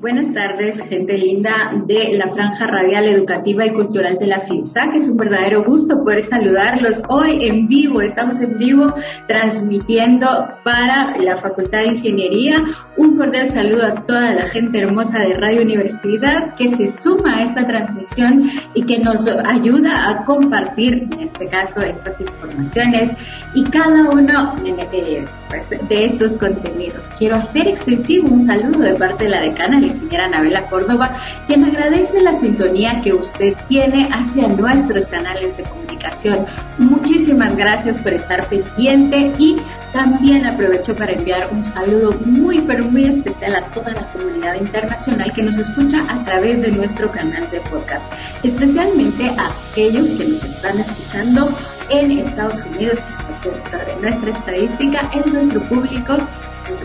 Buenas tardes, gente linda de la Franja Radial Educativa y Cultural de la FIUSA, que es un verdadero gusto poder saludarlos hoy en vivo. Estamos en vivo transmitiendo para la Facultad de Ingeniería. Un cordial saludo a toda la gente hermosa de Radio Universidad que se suma a esta transmisión y que nos ayuda a compartir, en este caso, estas informaciones y cada uno pues, de estos contenidos. Quiero hacer extensivo un saludo de parte de la decana ingeniera Anabela Córdoba, quien agradece la sintonía que usted tiene hacia nuestros canales de comunicación. Muchísimas gracias por estar pendiente y también aprovecho para enviar un saludo muy, pero muy especial a toda la comunidad internacional que nos escucha a través de nuestro canal de podcast, especialmente a aquellos que nos están escuchando en Estados Unidos, que de nuestra estadística es nuestro público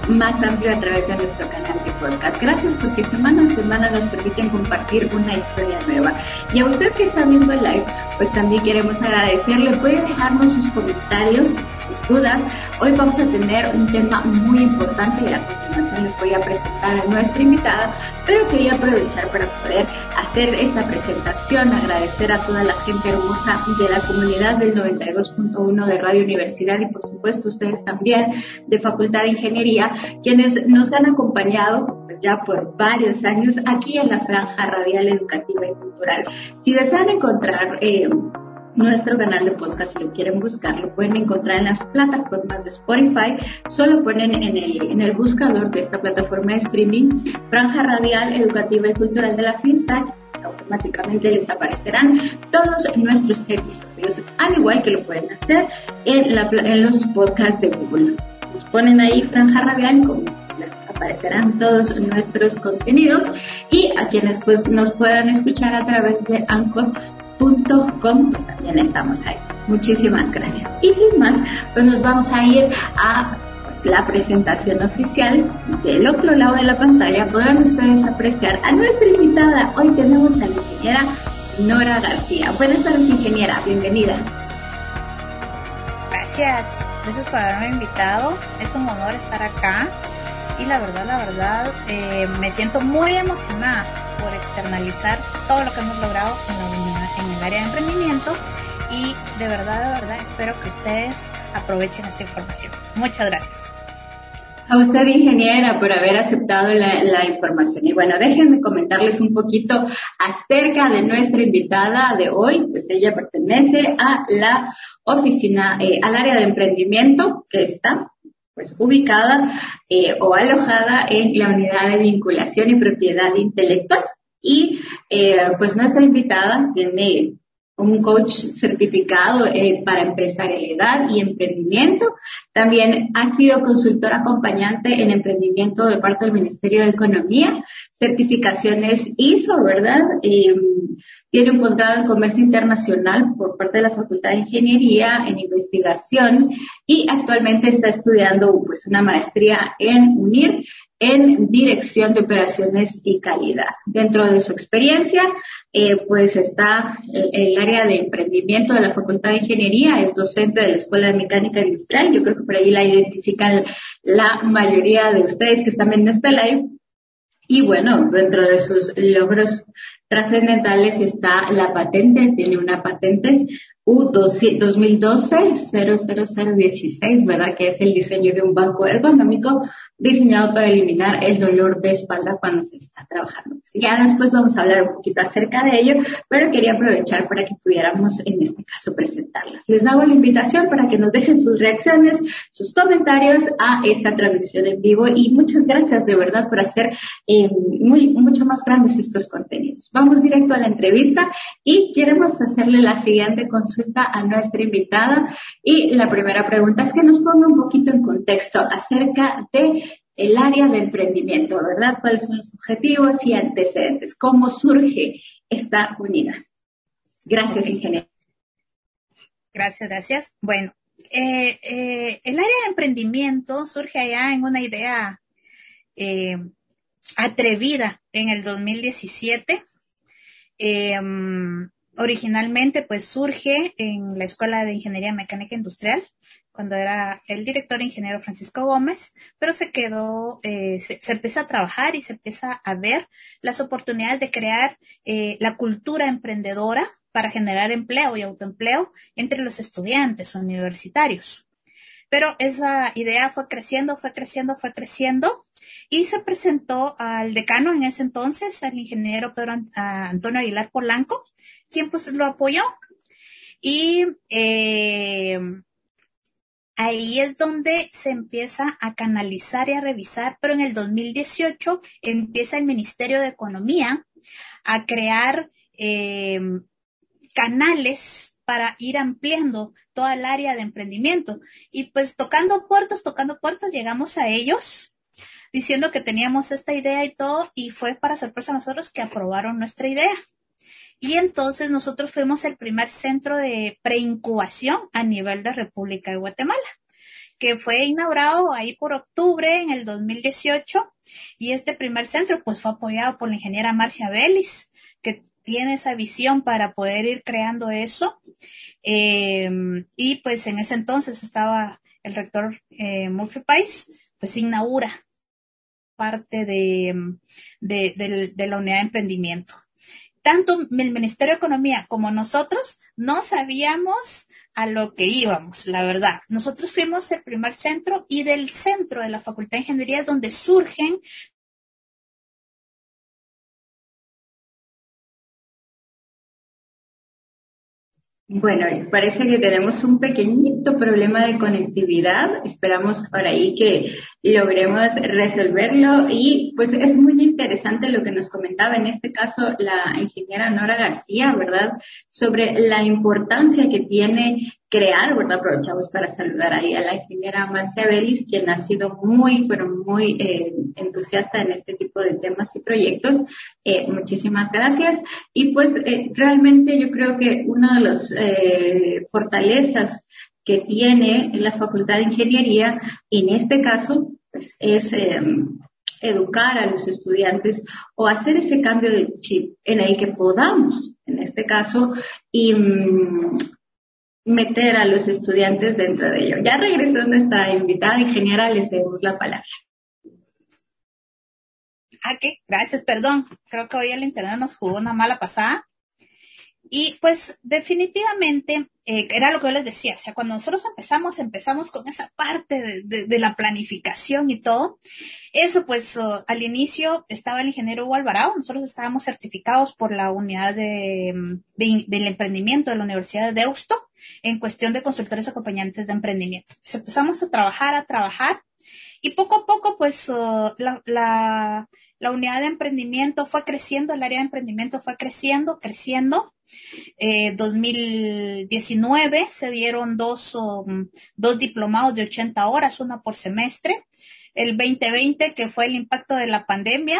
más amplio a través de nuestro canal de podcast. Gracias porque semana a semana nos permiten compartir una historia nueva. Y a usted que está viendo el live, pues también queremos agradecerle. Puede dejarnos sus comentarios, dudas. Hoy vamos a tener un tema muy importante y a continuación les voy a presentar a nuestra invitada, pero quería aprovechar para poder hacer esta presentación, agradecer a toda la gente hermosa de la comunidad del 92.1 de Radio Universidad y por supuesto ustedes también de Facultad de Ingeniería, quienes nos han acompañado pues, ya por varios años aquí en la franja radial educativa y cultural. Si desean encontrar eh, nuestro canal de podcast, si lo quieren buscar, lo pueden encontrar en las plataformas de Spotify. Solo ponen en el, en el buscador de esta plataforma de streaming Franja Radial Educativa y Cultural de la FINSA automáticamente les aparecerán todos nuestros episodios, al igual que lo pueden hacer en los podcasts de Google. Nos ponen ahí Franja Radial como les aparecerán todos nuestros contenidos y a quienes pues nos puedan escuchar a través de Anchor Pues también estamos ahí. Muchísimas gracias. Y sin más, pues nos vamos a ir a pues, la presentación oficial. Del otro lado de la pantalla podrán ustedes apreciar a nuestra invitada. Hoy tenemos a la ingeniera Nora García. Buenas tardes, ingeniera. Bienvenida. Gracias. Gracias por haberme invitado. Es un honor estar acá. Y la verdad, la verdad, eh, me siento muy emocionada por externalizar todo lo que hemos logrado en, la, en el área de emprendimiento y de verdad, de verdad espero que ustedes aprovechen esta información. Muchas gracias. A usted, ingeniera, por haber aceptado la, información. Y bueno, déjenme comentarles un poquito acerca de nuestra invitada de hoy. Pues ella pertenece a la oficina, eh, al área de emprendimiento que está pues ubicada eh, o alojada en la unidad de vinculación y propiedad intelectual. Y eh, pues nuestra invitada tiene un coach certificado eh, para empresarialidad y emprendimiento. También ha sido consultora acompañante en emprendimiento de parte del Ministerio de Economía, certificaciones ISO, ¿verdad? Eh, tiene un posgrado en comercio internacional por parte de la Facultad de Ingeniería en investigación y actualmente está estudiando pues una maestría en UNIR en dirección de operaciones y calidad. Dentro de su experiencia, eh, pues está el, área de emprendimiento de la Facultad de Ingeniería, es docente de la Escuela de Mecánica Industrial, yo creo que por ahí la identifican la mayoría de ustedes que están viendo este live. Y bueno, dentro de sus logros trascendentales está la patente, tiene una patente U2012-00016, ¿verdad? Que es el diseño de un banco ergonómico diseñado para eliminar el dolor de espalda cuando se está trabajando. Ya después vamos a hablar un poquito acerca de ello, pero quería aprovechar para que pudiéramos en este caso presentarlas. Les hago la invitación para que nos dejen sus reacciones, sus comentarios a esta transmisión en vivo y muchas gracias de verdad por hacer eh, muy, mucho más grandes estos contenidos. Vamos directo a la entrevista y queremos hacerle la siguiente consulta a nuestra invitada y la primera pregunta es que nos ponga un poquito en contexto acerca de el área de emprendimiento, ¿verdad? ¿Cuáles son los objetivos y antecedentes? ¿Cómo surge esta unidad? Gracias, ingeniero. Gracias, gracias. Bueno, eh, eh, el área de emprendimiento surge allá en una idea eh, atrevida en el 2017. originalmente, pues surge en la Escuela de Ingeniería Mecánica Industrial cuando era el director ingeniero Francisco Gómez, pero se quedó, eh, se, empieza a trabajar y se empieza a ver las oportunidades de crear eh, la cultura emprendedora para generar empleo y autoempleo entre los estudiantes universitarios. Pero esa idea fue creciendo, fue creciendo, fue creciendo y se presentó al decano en ese entonces, al ingeniero Pedro Antonio Aguilar Polanco, quien pues lo apoyó. Y eh, ahí es donde se empieza a canalizar y a revisar, pero en el 2018 empieza el Ministerio de Economía a crear eh, canales para ir ampliando toda el área de emprendimiento. Y pues tocando puertas, tocando puertas, llegamos a ellos diciendo que teníamos esta idea y todo, y fue para sorpresa a nosotros que aprobaron nuestra idea. Y entonces nosotros fuimos el primer centro de preincubación a nivel de República de Guatemala que fue inaugurado ahí por octubre en el 2018 y este primer centro pues fue apoyado por la ingeniera Marcia Vélez, que tiene esa visión para poder ir creando eso. Eh, y pues en ese entonces estaba el rector eh, Murphy Pais, pues inaugura parte de, de la unidad de emprendimiento tanto el Ministerio de Economía como nosotros no sabíamos a lo que íbamos, la verdad. Nosotros fuimos el primer centro y del centro de la Facultad de Ingeniería donde surgen Bueno, parece que tenemos un pequeñito problema de conectividad. Esperamos por ahí que logremos resolverlo. Y pues es muy interesante lo que nos comentaba en este caso la ingeniera Nora García, ¿verdad? Sobre la importancia que tiene crear, ¿verdad? Aprovechamos para saludar ahí a la ingeniera Marcia Belis, quien ha sido muy, pero muy eh, entusiasta en este tipo de temas y proyectos. Eh, muchísimas gracias. Y pues eh, realmente yo creo que una de las fortalezas que tiene la Facultad de Ingeniería, en este caso, pues, es educar a los estudiantes o hacer ese cambio de chip en el que podamos, en este caso, y mm, meter a los estudiantes dentro de ello. Ya regresó nuestra invitada ingeniera, les demos la palabra. Ah, ¿qué? Gracias, perdón. Creo que hoy el internet nos jugó una mala pasada. Y pues definitivamente eh, era lo que yo les decía, o sea, cuando nosotros empezamos, empezamos con esa parte de, la planificación y todo. Eso pues al inicio estaba el ingeniero Hugo Alvarado, nosotros estábamos certificados por la unidad de, del emprendimiento de la Universidad de Deusto en cuestión de consultores acompañantes de emprendimiento. Pues empezamos a trabajar, a trabajar y poco a poco pues uh, la, la, la, unidad de emprendimiento fue creciendo, el área de emprendimiento fue creciendo, creciendo. Eh, 2019 se dieron dos, um, dos diplomados de 80 horas, una por semestre. El 2020 que fue el impacto de la pandemia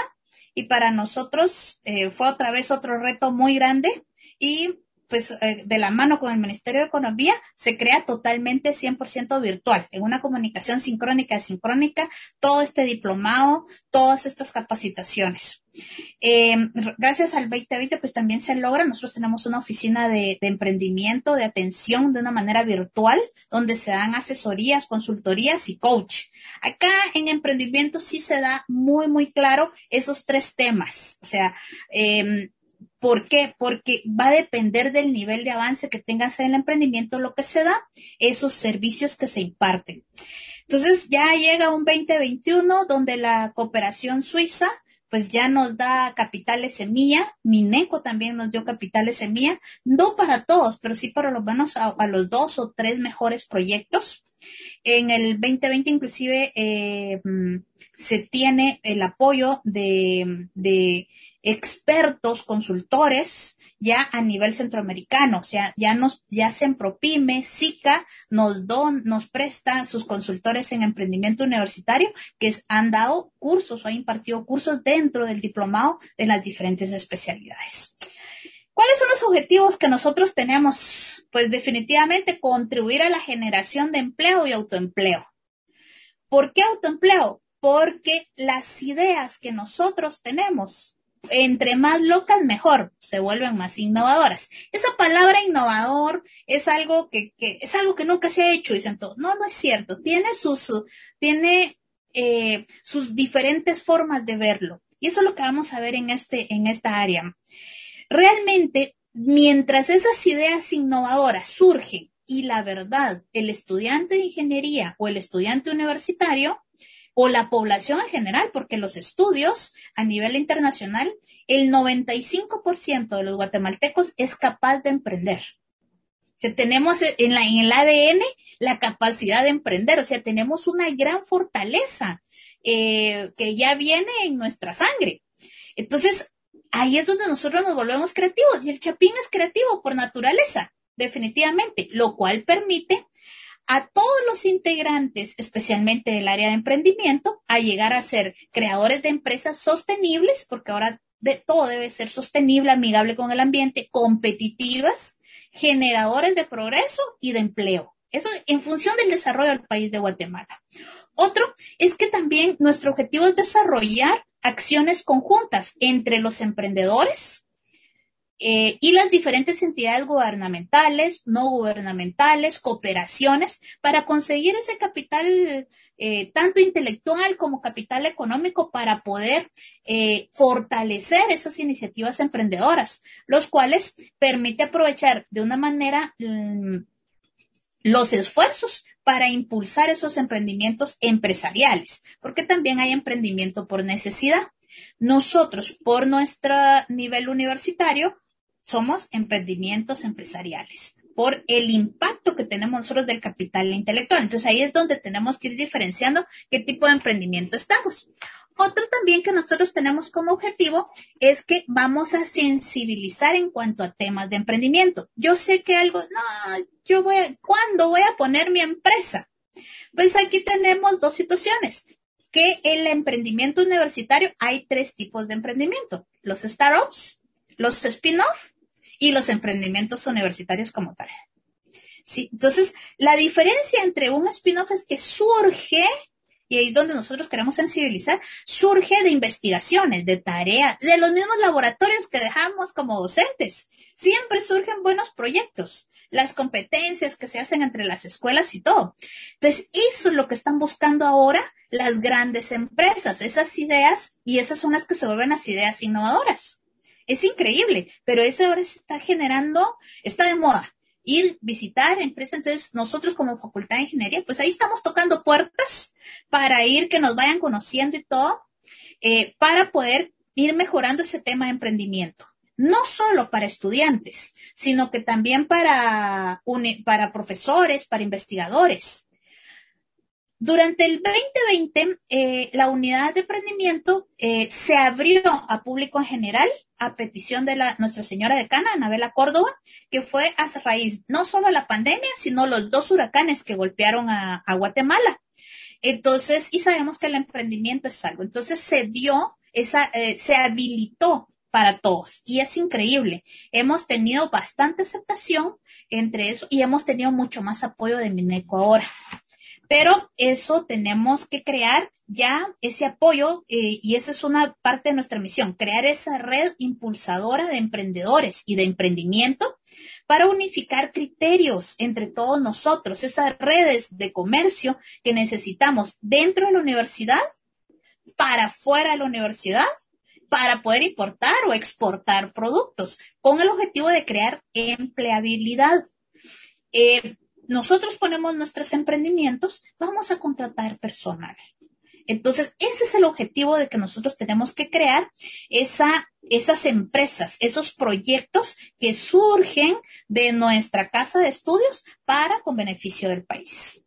y para nosotros eh, fue otra vez otro reto muy grande y pues eh, de la mano con el Ministerio de Economía se crea totalmente 100% virtual, en una comunicación sincrónica sincrónica, todo este diplomado, todas estas capacitaciones. Em, gracias al 2020, pues también se logra, nosotros tenemos una oficina de, de, emprendimiento, de atención de una manera virtual, donde se dan asesorías, consultorías y coach. Acá en emprendimiento sí se da muy, muy claro esos tres temas. O sea, eh, ¿Por qué? Porque va a depender del nivel de avance que tengas en el emprendimiento, lo que se da, esos servicios que se imparten. Entonces ya llega un 2021 donde la cooperación suiza pues ya nos da capitales semilla, Mineco también nos dio capitales semilla, no para todos, pero sí para lo menos a, los dos o tres mejores proyectos. En el 2020 inclusive eh, mm, se tiene el apoyo de expertos, consultores, ya a nivel centroamericano, o sea, ya nos, ya Propime, SICA, nos don, nos presta sus consultores en emprendimiento universitario que han dado cursos o han impartido cursos dentro del diplomado de las diferentes especialidades. ¿Cuáles son los objetivos que nosotros tenemos? Pues definitivamente contribuir a la generación de empleo y autoempleo. ¿Por qué autoempleo? Porque las ideas que nosotros tenemos entre más locas, mejor, se vuelven más innovadoras. Esa palabra innovador es algo que, que es algo que nunca se ha hecho, dicen todos. No, no es cierto. Tiene sus, tiene eh, sus diferentes formas de verlo. Y eso es lo que vamos a ver en este, en esta área. Realmente, mientras esas ideas innovadoras surgen y la verdad, el estudiante de ingeniería o el estudiante universitario o la población en general, porque los estudios a nivel internacional, el 95% de los guatemaltecos es capaz de emprender. Tenemos en, la, en el ADN la capacidad de emprender, o sea, tenemos una gran fortaleza eh, que ya viene en nuestra sangre. Entonces, ahí es donde nosotros nos volvemos creativos y el chapín es creativo por naturaleza, definitivamente, lo cual permite a todos los integrantes, especialmente del área de emprendimiento, a llegar a ser creadores de empresas sostenibles, porque ahora de, todo debe ser sostenible, amigable con el ambiente, competitivas, generadores de progreso y de empleo. Eso en función del desarrollo del país de Guatemala. Otro es que también nuestro objetivo es desarrollar acciones conjuntas entre los emprendedores, eh, y las diferentes entidades gubernamentales, no gubernamentales, cooperaciones, para conseguir ese capital eh, tanto intelectual como capital económico para poder eh, fortalecer esas iniciativas emprendedoras, los cuales permite aprovechar de una manera mm, los esfuerzos para impulsar esos emprendimientos empresariales, porque también hay emprendimiento por necesidad. Nosotros, por nuestro nivel universitario, somos emprendimientos empresariales por el impacto que tenemos nosotros del capital intelectual. Entonces ahí es donde tenemos que ir diferenciando qué tipo de emprendimiento estamos. Otro también que nosotros tenemos como objetivo es que vamos a sensibilizar en cuanto a temas de emprendimiento. Yo sé que algo, no, yo voy, a, ¿cuándo voy a poner mi empresa? Pues aquí tenemos dos situaciones. Que en el emprendimiento universitario hay tres tipos de emprendimiento. Los startups, los spin-off y los emprendimientos universitarios como tal. Sí, entonces, la diferencia entre un spin-off es que surge, y ahí es donde nosotros queremos sensibilizar, surge de investigaciones, de tareas, de los mismos laboratorios que dejamos como docentes. Siempre surgen buenos proyectos, las competencias que se hacen entre las escuelas y todo. Entonces, eso es lo que están buscando ahora las grandes empresas, esas ideas, y esas son las que se vuelven las ideas innovadoras. Es increíble, pero eso ahora se está generando, está de moda. Ir, visitar empresas, entonces nosotros como Facultad de Ingeniería, pues ahí estamos tocando puertas para ir, que nos vayan conociendo y todo, eh, para poder ir mejorando ese tema de emprendimiento. No solo para estudiantes, sino que también para, para profesores, para investigadores. Durante el 2020, eh, la unidad de emprendimiento eh, se abrió a público en general a petición de la Nuestra Señora de Cana, Anabela Córdoba, que fue a raíz no solo la pandemia, sino los dos huracanes que golpearon a, Guatemala. Entonces, y sabemos que el emprendimiento es algo. Entonces se dio, esa, eh, se habilitó para todos y es increíble. Hemos tenido bastante aceptación entre eso y hemos tenido mucho más apoyo de Mineco ahora. Pero eso tenemos que crear ya ese apoyo eh, y esa es una parte de nuestra misión, crear esa red impulsadora de emprendedores y de emprendimiento para unificar criterios entre todos nosotros, esas redes de comercio que necesitamos dentro de la universidad, para fuera de la universidad, para poder importar o exportar productos, con el objetivo de crear empleabilidad. Eh, nosotros ponemos nuestros emprendimientos, vamos a contratar personal. Entonces, ese es el objetivo de que nosotros tenemos que crear esa, esas empresas, esos proyectos que surgen de nuestra casa de estudios para con beneficio del país.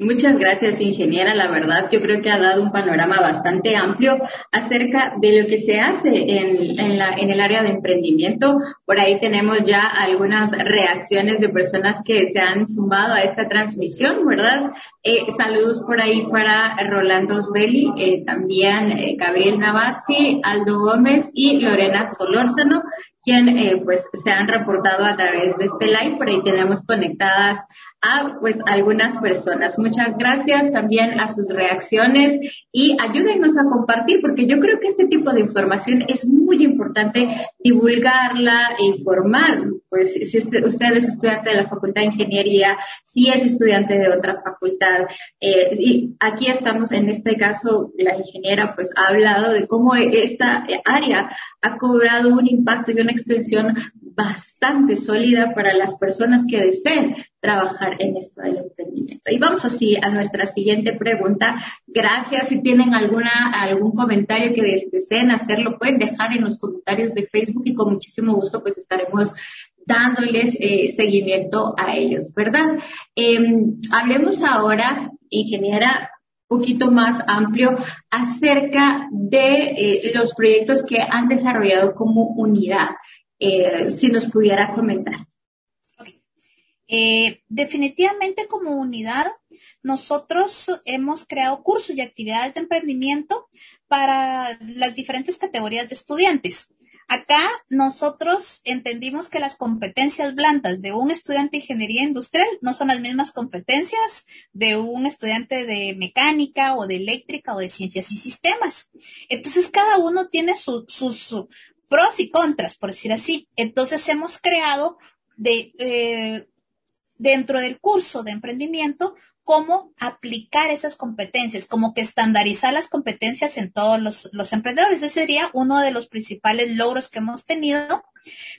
Muchas gracias, ingeniera. La verdad, yo creo que ha dado un panorama bastante amplio acerca de lo que se hace en, la, en el área de emprendimiento. Por ahí tenemos ya algunas reacciones de personas que se han sumado a esta transmisión, ¿verdad? Eh, saludos por ahí para Rolando Sbeli, eh, también eh, Gabriel Navasi, Aldo Gómez y Lorena Solórzano, quien pues se han reportado a través de este live, por ahí tenemos conectadas a pues algunas personas. Muchas gracias también a sus reacciones y ayúdenos a compartir porque yo creo que este tipo de información es muy importante divulgarla e informar. Pues si usted, es estudiante de la Facultad de Ingeniería, si es estudiante de otra facultad, eh, y aquí estamos en este caso, la ingeniera pues ha hablado de cómo esta área ha cobrado un impacto y una extensión bastante sólida para las personas que deseen trabajar en esto del emprendimiento. Y vamos así a nuestra siguiente pregunta. Gracias. Si tienen alguna, algún comentario que deseen hacerlo, pueden dejar en los comentarios de Facebook y con muchísimo gusto pues estaremos dándoles eh, seguimiento a ellos, ¿verdad? Em, hablemos ahora, ingeniera, un poquito más amplio acerca de eh, los proyectos que han desarrollado como unidad. Eh, si nos pudiera comentar. Eh, definitivamente como unidad, nosotros hemos creado cursos y actividades de emprendimiento para las diferentes categorías de estudiantes. Acá nosotros entendimos que las competencias blandas de un estudiante de ingeniería industrial no son las mismas competencias de un estudiante de mecánica o de eléctrica o de ciencias y sistemas. Entonces cada uno tiene sus pros y contras, por decir así. Entonces hemos creado de, eh, dentro del curso de emprendimiento cómo aplicar esas competencias, como que estandarizar las competencias en todos los, emprendedores. Ese sería uno de los principales logros que hemos tenido.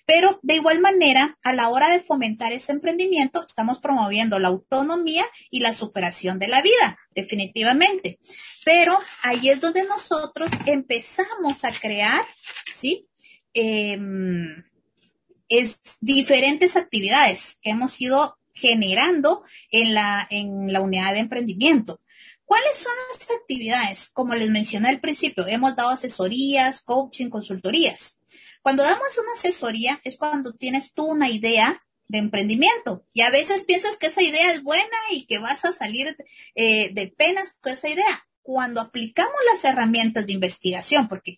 Pero de igual manera, a la hora de fomentar ese emprendimiento, estamos promoviendo la autonomía y la superación de la vida, definitivamente. Pero ahí es donde nosotros empezamos a crear, ¿sí? Em, es diferentes actividades que hemos ido generando en la, en la unidad de emprendimiento. ¿Cuáles son las actividades? Como les mencioné al principio, hemos dado asesorías, coaching, consultorías. Cuando damos una asesoría es cuando tienes tú una idea de emprendimiento y a veces piensas que esa idea es buena y que vas a salir eh, de penas con esa idea cuando aplicamos las herramientas de investigación, porque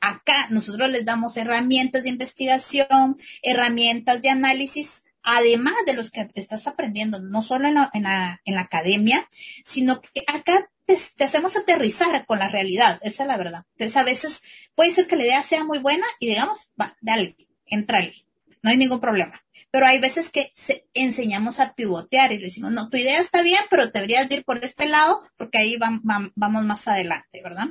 acá nosotros les damos herramientas de investigación, herramientas de análisis, además de los que estás aprendiendo, no solo en la, en la, en la academia, sino que acá te, hacemos aterrizar con la realidad, esa es la verdad. Entonces a veces puede ser que la idea sea muy buena y digamos, va, dale, entrale, no hay ningún problema pero hay veces que enseñamos a pivotear y le decimos, no, tu idea está bien, pero deberías ir por este lado porque ahí vamos más adelante, ¿verdad?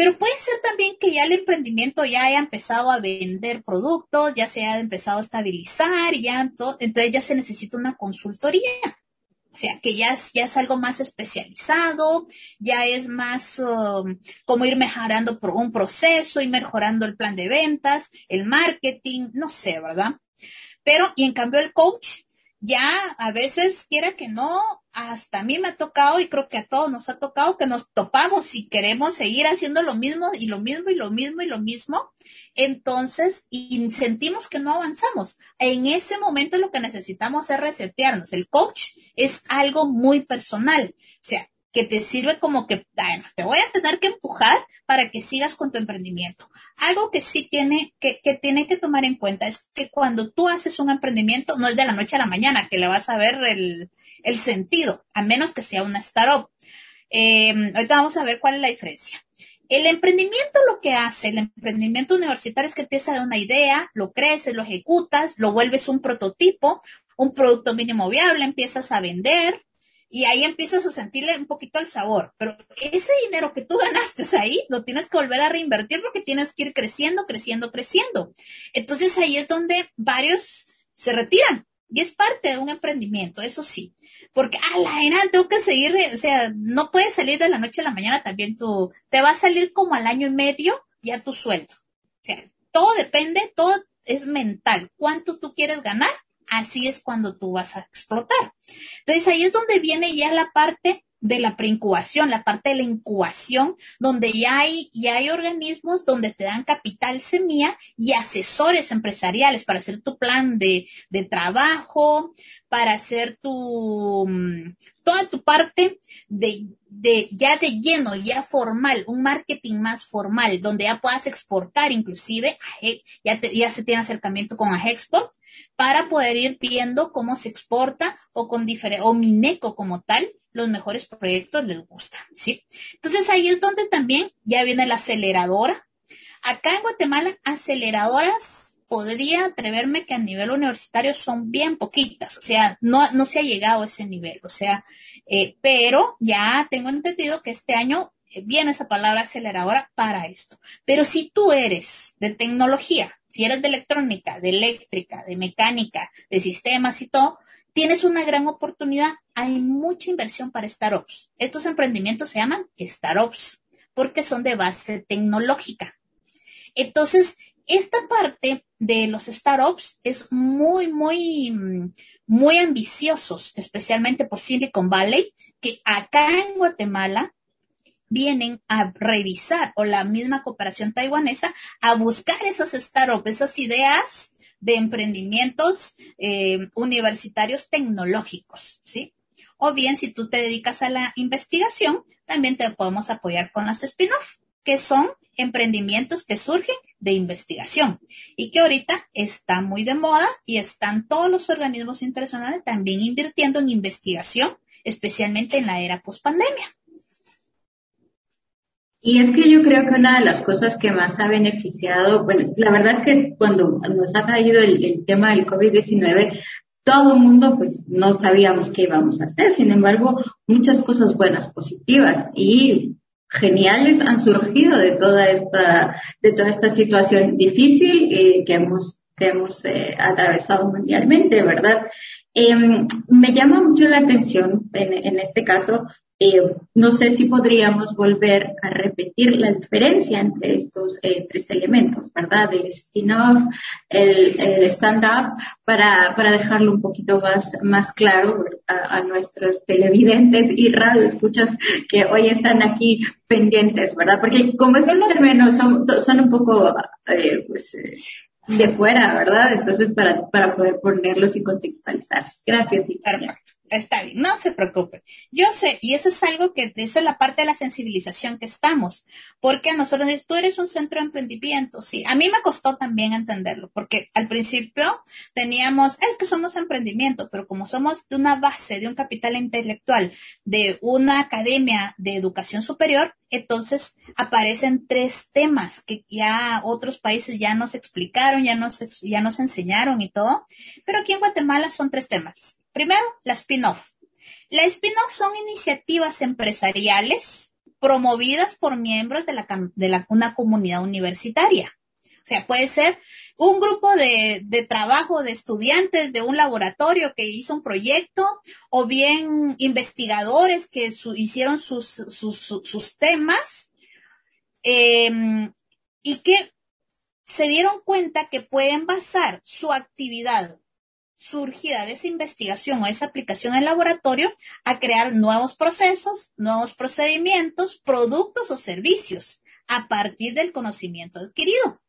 Pero puede ser también que ya el emprendimiento ya haya empezado a vender productos, ya se haya empezado a estabilizar, ya entonces ya se necesita una consultoría. O sea, que ya es, ya es algo más especializado, ya es más um, como ir mejorando un proceso, ir mejorando el plan de ventas, el marketing, no sé, ¿verdad? Pero, y en cambio el coach, ya a veces quiera que no, hasta a mí me ha tocado y creo que a todos nos ha tocado que nos topamos y queremos seguir haciendo lo mismo y lo mismo y lo mismo y lo mismo. Entonces, y sentimos que no avanzamos. En ese momento lo que necesitamos es resetearnos. El coach es algo muy personal. O sea, que te sirve como que, te voy a tener que empujar para que sigas con tu emprendimiento. Algo que sí tiene que, que tiene que tomar en cuenta es que cuando tú haces un emprendimiento, no es de la noche a la mañana que le vas a ver el, el sentido, a menos que sea una startup. Eh, ahorita vamos a ver cuál es la diferencia. El emprendimiento lo que hace, el emprendimiento universitario es que empieza de una idea, lo creces, lo ejecutas, lo vuelves un prototipo, un producto mínimo viable, empiezas a vender, y ahí empiezas a sentirle un poquito el sabor. Pero ese dinero que tú ganaste ahí, lo tienes que volver a reinvertir porque tienes que ir creciendo, creciendo, creciendo. Entonces ahí es donde varios se retiran. Y es parte de un emprendimiento, eso sí. Porque a la era tengo que seguir, o sea, no puedes salir de la noche a la mañana también tú, te va a salir como al año y medio ya tu sueldo. O sea, todo depende, todo es mental. ¿Cuánto tú quieres ganar? Así es cuando tú vas a explotar. Entonces ahí es donde viene ya la parte de la preincubación, la parte de la incubación, donde ya hay, ya hay organismos donde te dan capital semilla y asesores empresariales para hacer tu plan de, de trabajo, para hacer tu, mm, toda tu parte de, de ya de lleno, ya formal, un marketing más formal, donde ya puedas exportar inclusive, ya, ya se tiene acercamiento con Agexport para poder ir viendo cómo se exporta o con diferente, o Mineco como tal, los mejores proyectos les gusta, ¿sí? Entonces ahí es donde también ya viene la aceleradora. Acá en Guatemala, aceleradoras podría atreverme que a nivel universitario son bien poquitas, o sea, no, no se ha llegado a ese nivel, o sea, eh, pero ya tengo entendido que este año eh, viene esa palabra aceleradora para esto. Pero si tú eres de tecnología, si eres de electrónica, de eléctrica, de mecánica, de sistemas y todo, tienes una gran oportunidad. Hay mucha inversión para startups. Estos emprendimientos se llaman startups porque son de base tecnológica. Entonces, esta parte de los startups es muy, muy, muy ambiciosos, especialmente por Silicon Valley, que acá en Guatemala vienen a revisar, o la misma cooperación taiwanesa, a buscar esas startups, esas ideas de emprendimientos eh, universitarios tecnológicos, ¿sí? O bien, si tú te dedicas a la investigación, también te podemos apoyar con las spin-off, que son emprendimientos que surgen de investigación y que ahorita está muy de moda y están todos los organismos internacionales también invirtiendo en investigación, especialmente en la era post-pandemia. Y es que yo creo que una de las cosas que más ha beneficiado, bueno, la verdad es que cuando nos ha traído el, el tema del COVID-19, todo el mundo pues no sabíamos qué íbamos a hacer, sin embargo, muchas cosas buenas, positivas y geniales han surgido de toda esta, de toda esta situación difícil eh, que hemos, que hemos eh, atravesado mundialmente, ¿verdad? Em, me llama mucho la atención en, en este caso eh, no sé si podríamos volver a repetir la diferencia entre estos eh, tres elementos, ¿verdad? El spin-off, el, stand-up, para, para dejarlo un poquito más, más claro a, nuestros televidentes y radioescuchas que hoy están aquí pendientes, ¿verdad? Porque como estos términos son, son un poco, eh, pues, de fuera, ¿verdad? Entonces, para, para poder ponerlos y contextualizarlos. Gracias. Está bien, no se preocupe. Yo sé, y eso es algo que, eso es la parte de la sensibilización que estamos, porque a nosotros tú eres un centro de emprendimiento, sí. A mí me costó también entenderlo, porque al principio teníamos, es que somos emprendimiento, pero como somos de una base, de un capital intelectual, de una academia de educación superior, entonces aparecen tres temas que ya otros países ya nos explicaron, ya nos, ya nos enseñaron y todo, pero aquí en Guatemala son tres temas Primero, la spin-off. La spin-off son iniciativas empresariales promovidas por miembros de, la, de una comunidad universitaria. O sea, puede ser un grupo de, trabajo de estudiantes de un laboratorio que hizo un proyecto o bien investigadores que hicieron sus, sus, temas em, y que se dieron cuenta que pueden basar su actividad surgida de esa investigación o esa aplicación en laboratorio a crear nuevos procesos, nuevos procedimientos, productos o servicios a partir del conocimiento adquirido.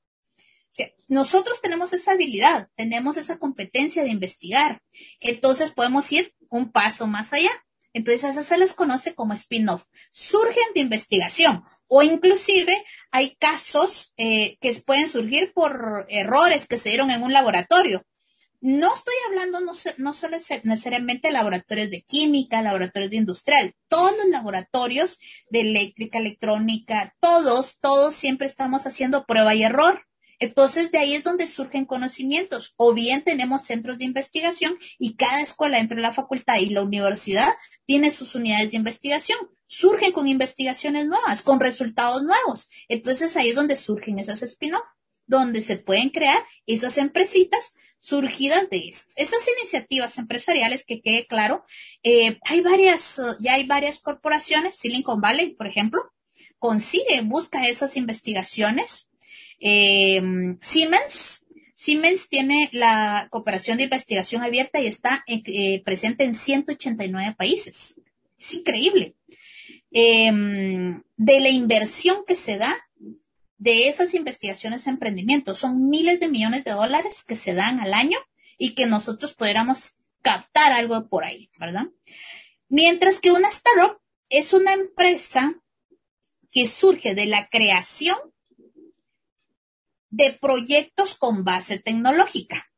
nosotros tenemos esa habilidad, tenemos esa competencia de investigar, entonces podemos ir un paso más allá. Entonces, eso se les conoce como spin-off. Surgen de investigación o inclusive hay casos eh, que pueden surgir por errores que se dieron en un laboratorio no estoy hablando no, no solo necesariamente laboratorios de química, laboratorios de industrial, todos los laboratorios de eléctrica, electrónica, todos, todos siempre estamos haciendo prueba y error. Entonces, de ahí es donde surgen conocimientos. O bien tenemos centros de investigación y cada escuela entre la facultad y la universidad tiene sus unidades de investigación. Surgen con investigaciones nuevas, con resultados nuevos. Entonces, ahí es donde surgen esas spin-off, donde se pueden crear esas empresitas surgidas de. Esas iniciativas empresariales, que quede claro, eh, hay varias, ya hay varias corporaciones, Silicon Valley, por ejemplo, consigue, busca esas investigaciones. Eh, Siemens, Siemens tiene la cooperación de investigación abierta y está eh, presente en 189 países. Es increíble. de la inversión que se da de esas investigaciones de emprendimiento. Son miles de millones de dólares que se dan al año y que nosotros pudiéramos captar algo por ahí, ¿verdad? Mientras que una startup es una empresa que surge de la creación de proyectos con base tecnológica.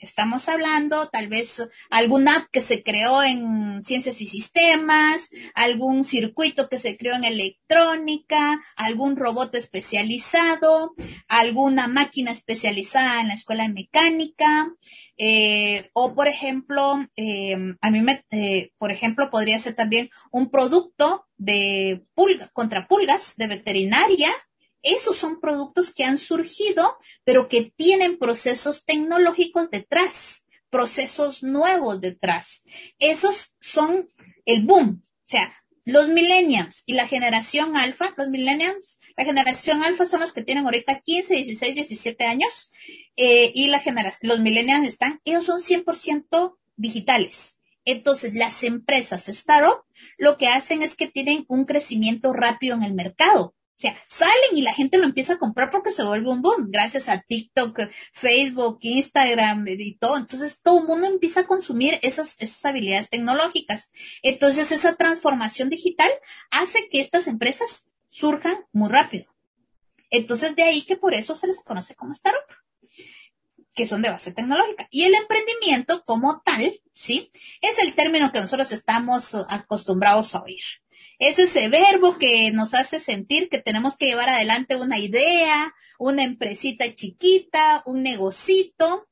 Estamos hablando tal vez alguna app que se creó en ciencias y sistemas, algún circuito que se creó en electrónica, algún robot especializado, alguna máquina especializada en la escuela de mecánica, eh, o por ejemplo, eh, a mí me, eh, por ejemplo, podría ser también un producto de pulga, contra pulgas de veterinaria esos son productos que han surgido, pero que tienen procesos tecnológicos detrás, procesos nuevos detrás. Esos son el boom. O sea, los millennials y la generación alfa, los millennials, la generación alfa son los que tienen ahorita 15, 16, 17 años, eh, y la generación, los millennials están, ellos son 100% digitales. Entonces, las empresas startup lo que hacen es que tienen un crecimiento rápido en el mercado. O sea, salen y la gente lo empieza a comprar porque se vuelve un boom, gracias a TikTok, Facebook, Instagram y todo. Entonces todo el mundo empieza a consumir esas, esas habilidades tecnológicas. Entonces esa transformación digital hace que estas empresas surjan muy rápido. Entonces de ahí que por eso se les conoce como startup, que son de base tecnológica. Y el emprendimiento como tal, ¿sí? Es el término que nosotros estamos acostumbrados a oír. Es ese verbo que nos hace sentir que tenemos que llevar adelante una idea, una empresita chiquita, un negocito,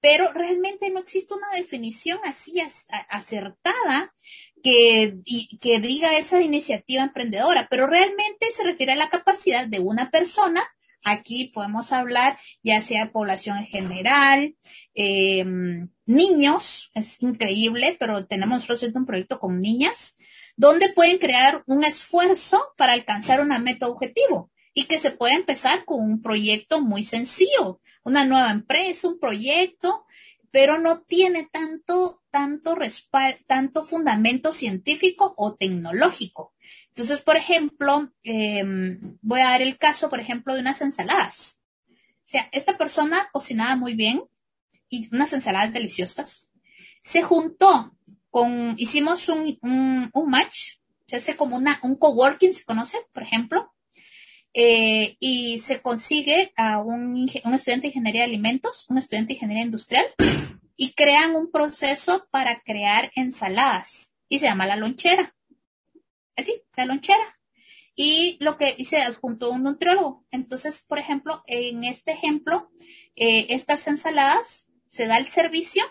pero realmente no existe una definición así acertada que, que diga esa iniciativa emprendedora, pero realmente se refiere a la capacidad de una persona. Aquí podemos hablar ya sea población en general, em, niños, es increíble, pero tenemos nosotros un proyecto con niñas, donde pueden crear un esfuerzo para alcanzar una meta objetivo y que se puede empezar con un proyecto muy sencillo, una nueva empresa, un proyecto, pero no tiene tanto, tanto respaldo, tanto fundamento científico o tecnológico. Entonces, por ejemplo, em, voy a dar el caso, por ejemplo, de unas ensaladas. O sea, esta persona cocinaba muy bien y unas ensaladas deliciosas. Se juntó hicimos un, match, se hace como una, un coworking, se conoce, por ejemplo, eh, y se consigue a un, estudiante de ingeniería de alimentos, un estudiante de ingeniería industrial, y crean un proceso para crear ensaladas, y se llama la lonchera. Así, la lonchera. Y lo que hice junto a un nutriólogo. Entonces, por ejemplo, en este ejemplo, eh, estas ensaladas se da el servicio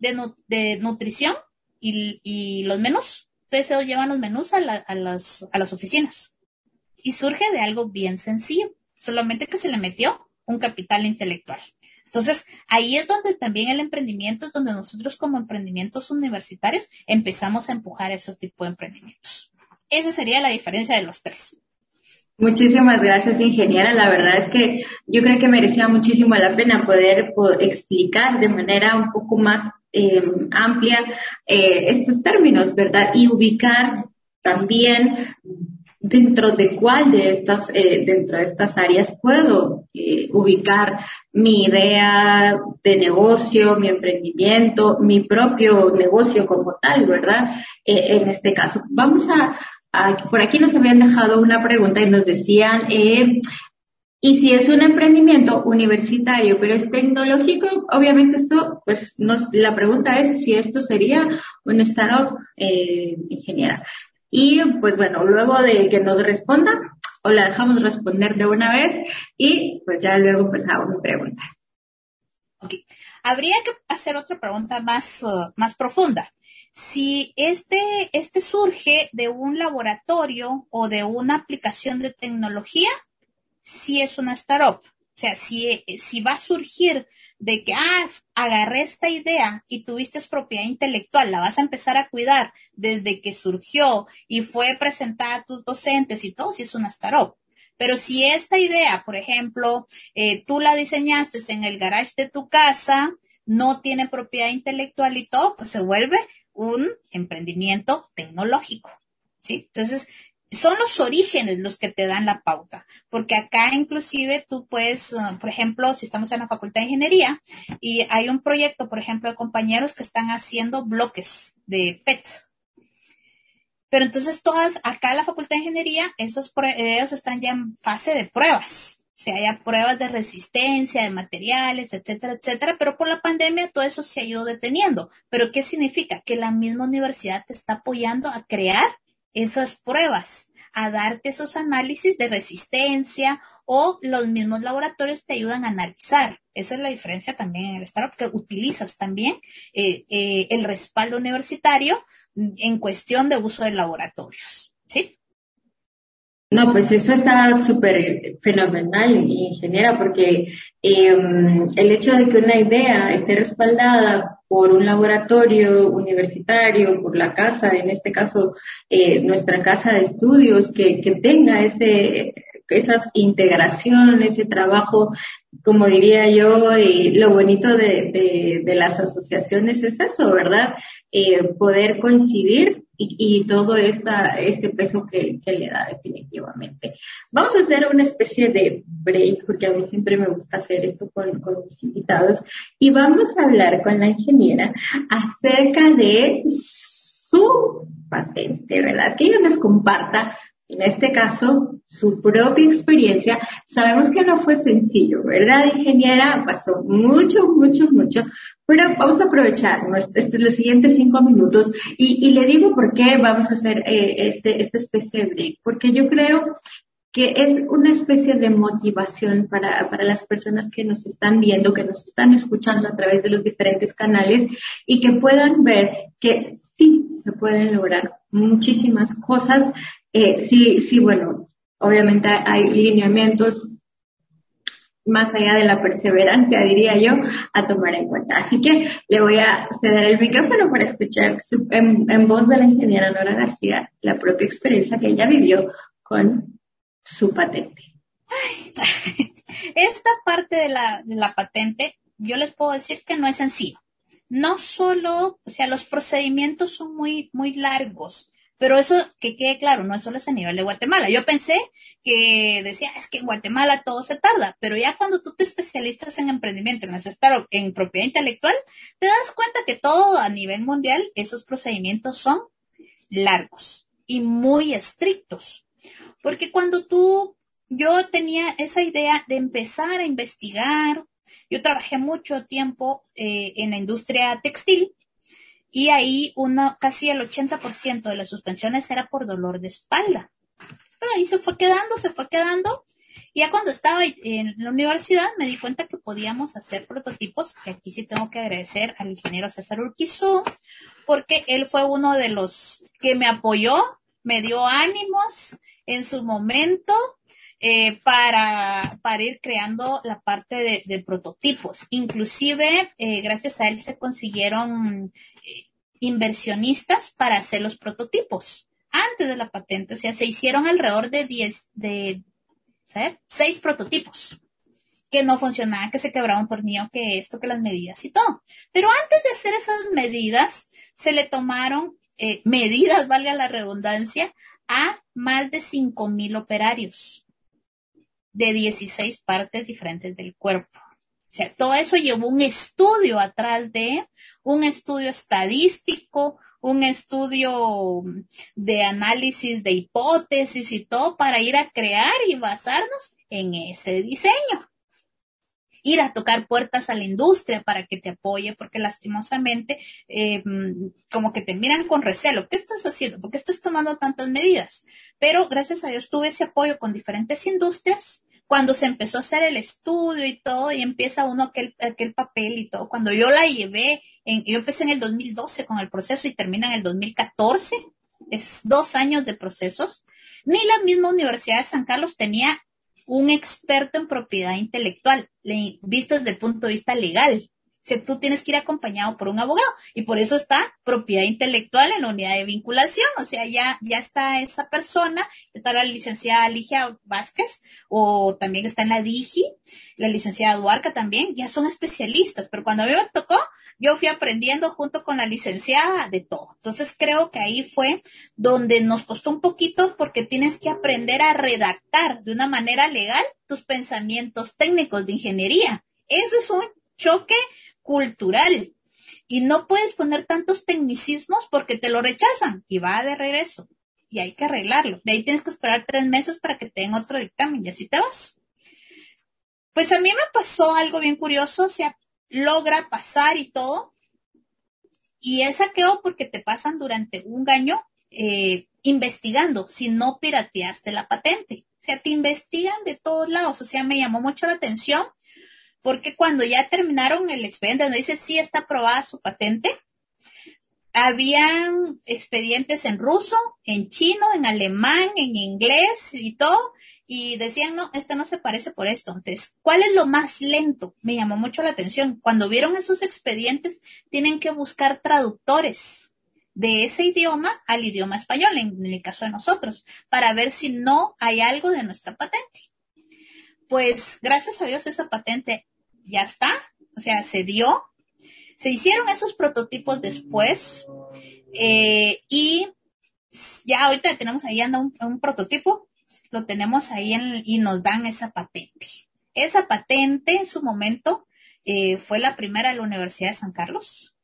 de nutrición y, los menús. Entonces ellos llevan los menús a, a, las, a las oficinas. Y surge de algo bien sencillo, solamente que se le metió un capital intelectual. Entonces, ahí es donde también el emprendimiento, es donde nosotros como emprendimientos universitarios empezamos a empujar esos tipos de emprendimientos. Esa sería la diferencia de los tres. Muchísimas gracias, ingeniera. La verdad es que yo creo que merecía muchísimo la pena poder explicar de manera un poco más eh, amplia eh, estos términos, ¿verdad? Y ubicar también dentro de cuál de estas, eh, dentro de estas áreas puedo ubicar mi idea de negocio, mi emprendimiento, mi propio negocio como tal, ¿verdad? en este caso, vamos a, por aquí nos habían dejado una pregunta y nos decían, y si es un emprendimiento universitario, pero es tecnológico, obviamente esto, pues nos, la pregunta es si esto sería un startup eh, ingeniera. Y pues bueno, luego de que nos responda, o la dejamos responder de una vez y pues ya luego pues hago mi pregunta. Ok. Habría que hacer otra pregunta más, uh, más profunda. Si este, este surge de un laboratorio o de una aplicación de tecnología, si es una startup. O sea, si, si va a surgir de que, ah, agarré esta idea y tuviste propiedad intelectual, la vas a empezar a cuidar desde que surgió y fue presentada a tus docentes y todo, si es una startup. Pero si esta idea, por ejemplo, eh, tú la diseñaste en el garage de tu casa, no tiene propiedad intelectual y todo, pues se vuelve un emprendimiento tecnológico. ¿Sí? Entonces, son los orígenes los que te dan la pauta, porque acá inclusive tú puedes, uh, por ejemplo, si estamos en la Facultad de Ingeniería y hay un proyecto, por ejemplo, de compañeros que están haciendo bloques de PETs. Pero entonces todas, acá en la Facultad de Ingeniería, esos ellos están ya en fase de pruebas. O sea, pruebas de resistencia, de materiales, etcétera, etcétera, pero por la pandemia todo eso se ha ido deteniendo. ¿Pero qué significa? Que la misma universidad te está apoyando a crear esas pruebas, a darte esos análisis de resistencia o los mismos laboratorios te ayudan a analizar. Esa es la diferencia también en el startup, que utilizas también eh, eh, el respaldo universitario en cuestión de uso de laboratorios. ¿Sí? No, pues eso está súper fenomenal, ingeniera, porque em, el hecho de que una idea esté respaldada por un laboratorio universitario, por la casa, en este caso eh, nuestra casa de estudios, que, tenga ese, esas integraciones, ese trabajo, como diría yo, eh, lo bonito de, de, de, las asociaciones es eso, ¿verdad? Eh, poder coincidir y, todo este peso que, le da definitivamente. Vamos a hacer una especie de break, porque a mí siempre me gusta hacer esto con, con mis invitados, y vamos a hablar con la ingeniera acerca de su patente, ¿verdad? Que ella nos comparta en este caso, su propia experiencia. Sabemos que no fue sencillo, ¿verdad, ingeniera? Pasó mucho, mucho, mucho, pero vamos a aprovechar este, los siguientes cinco minutos y, le digo por qué vamos a hacer eh, este, esta especie de break, porque yo creo que es una especie de motivación para, para las personas que nos están viendo, que nos están escuchando a través de los diferentes canales y que puedan ver que sí se pueden lograr muchísimas cosas. Eh, sí, sí, bueno, obviamente hay lineamientos más allá de la perseverancia, diría yo, a tomar en cuenta. Así que le voy a ceder el micrófono para escuchar en, voz de la ingeniera Nora García la propia experiencia que ella vivió con su patente. Esta parte de la patente, yo les puedo decir que no es sencillo. No solo, o sea, los procedimientos son muy, muy largos. Pero eso, que quede claro, no es solo ese nivel de Guatemala. Yo pensé que decía, es que en Guatemala todo se tarda, pero ya cuando tú te especialistas en emprendimiento, en, estar en propiedad intelectual, te das cuenta que todo a nivel mundial, esos procedimientos son largos y muy estrictos. Porque cuando tú, yo tenía esa idea de empezar a investigar, yo trabajé mucho tiempo eh, en la industria textil y ahí uno, casi el 80% de las suspensiones era por dolor de espalda. Pero ahí se fue quedando, se fue quedando. Y ya cuando estaba en la universidad me di cuenta que podíamos hacer prototipos, que aquí sí tengo que agradecer al ingeniero César Urquizú, porque él fue uno de los que me apoyó, me dio ánimos en su momento eh, para, para ir creando la parte de, prototipos. Inclusive, eh, gracias a él se consiguieron inversionistas para hacer los prototipos. Antes de la patente, o sea, se hicieron alrededor de 10, de, ¿sabes? Seis prototipos que no funcionaban, que se quebraba un tornillo, que esto, que las medidas y todo. Pero antes de hacer esas medidas, se le tomaron eh, medidas, valga la redundancia, a más de cinco mil operarios de 16 partes diferentes del cuerpo. O sea, todo eso llevó un estudio atrás de, un estudio estadístico, un estudio de análisis de hipótesis y todo para ir a crear y basarnos en ese diseño. Ir a tocar puertas a la industria para que te apoye, porque lastimosamente eh, como que te miran con recelo. ¿Qué estás haciendo? ¿Por qué estás tomando tantas medidas? Pero gracias a Dios tuve ese apoyo con diferentes industrias cuando se empezó a hacer el estudio y todo, y empieza uno aquel, aquel papel y todo. Cuando yo la llevé, en, yo empecé en el 2012 con el proceso y termina en el 2014, es dos años de procesos, ni la misma Universidad de San Carlos tenía un experto en propiedad intelectual, visto desde el punto de vista legal tú tienes que ir acompañado por un abogado y por eso está propiedad intelectual en la unidad de vinculación, o sea, ya, ya está esa persona, está la licenciada Ligia Vázquez o también está en la DIGI, la licenciada Duarca también, ya son especialistas, pero cuando a mí me tocó, yo fui aprendiendo junto con la licenciada de todo. Entonces creo que ahí fue donde nos costó un poquito porque tienes que aprender a redactar de una manera legal tus pensamientos técnicos de ingeniería. Eso es un choque cultural. Y no puedes poner tantos tecnicismos porque te lo rechazan y va de regreso. y hay que arreglarlo. De ahí tienes que esperar tres meses para que te den otro dictamen y así te vas. Pues a mí me pasó algo bien curioso, o sea, logra pasar y todo. Y es saqueo porque te pasan durante un año eh, investigando si no pirateaste la patente. O sea, te investigan de todos lados. O sea, me llamó mucho la atención porque cuando ya terminaron el expediente donde dice sí está aprobada su patente, habían expedientes en ruso, en chino, en alemán, en inglés y todo, y decían, no, este no se parece por esto. Entonces, ¿cuál es lo más lento? Me llamó mucho la atención. Cuando vieron esos expedientes, tienen que buscar traductores de ese idioma al idioma español, en el caso de nosotros, para ver si no hay algo de nuestra patente. Pues gracias a Dios esa patente ya está, o sea, se dio. Se hicieron esos prototipos después eh, y ya ahorita tenemos ahí anda un, prototipo, lo tenemos ahí y nos dan esa patente. Esa patente en su momento eh, fue la primera de la Universidad de San Carlos.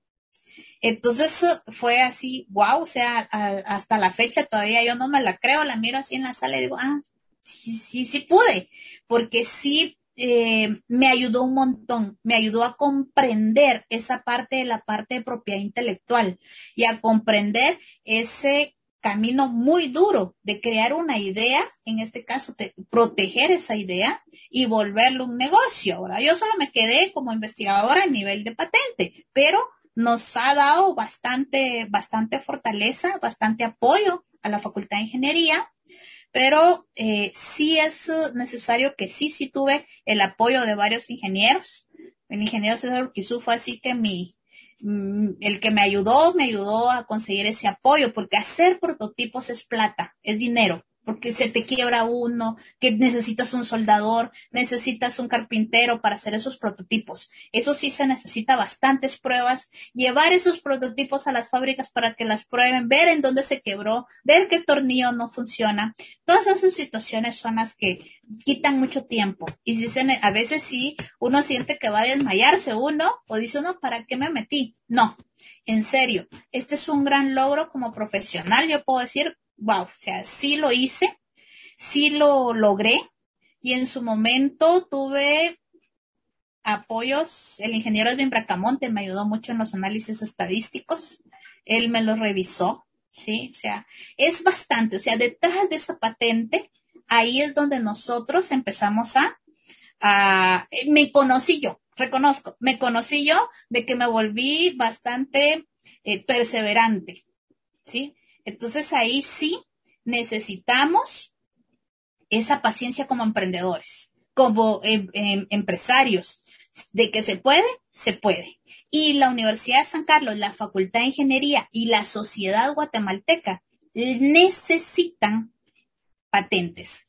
Entonces fue así, wow, o sea, hasta la fecha todavía yo no me la creo, la miro así en la sala y digo, ah, sí, sí, sí pude, porque sí eh, me ayudó un montón, me ayudó a comprender esa parte de la parte de propiedad intelectual y a comprender ese camino muy duro de crear una idea, en este caso, de proteger esa idea y volverlo un negocio. Ahora, yo solo me quedé como investigadora a nivel de patente, pero nos ha dado bastante, bastante fortaleza, bastante apoyo a la Facultad de Ingeniería pero eh, sí es necesario que sí, sí tuve el apoyo de varios ingenieros. El ingeniero César Urquizú fue así que mi, mm, el que me ayudó, me ayudó a conseguir ese apoyo, porque hacer prototipos es plata, es dinero porque se te quiebra uno, que necesitas un soldador, necesitas un carpintero para hacer esos prototipos. Eso sí se necesita bastantes pruebas, llevar esos prototipos a las fábricas para que las prueben, ver en dónde se quebró, ver qué tornillo no funciona. Todas esas situaciones son las que quitan mucho tiempo. Y dicen, a veces sí, uno siente que va a desmayarse uno o dice uno, ¿para qué me metí? No, en serio, este es un gran logro como profesional. Yo puedo decir, wow, o sea, sí lo hice, sí lo logré y en su momento tuve apoyos, el ingeniero Edwin Bracamonte me ayudó mucho en los análisis estadísticos, él me lo revisó, sí, o sea, es bastante, o sea, detrás de esa patente, ahí es donde nosotros empezamos a, a me conocí yo, reconozco, me conocí yo de que me volví bastante eh, perseverante, ¿sí? Entonces ahí sí necesitamos esa paciencia como emprendedores, como em, em, empresarios, de que se puede, se puede. Y la Universidad de San Carlos, la Facultad de Ingeniería y la sociedad guatemalteca necesitan patentes.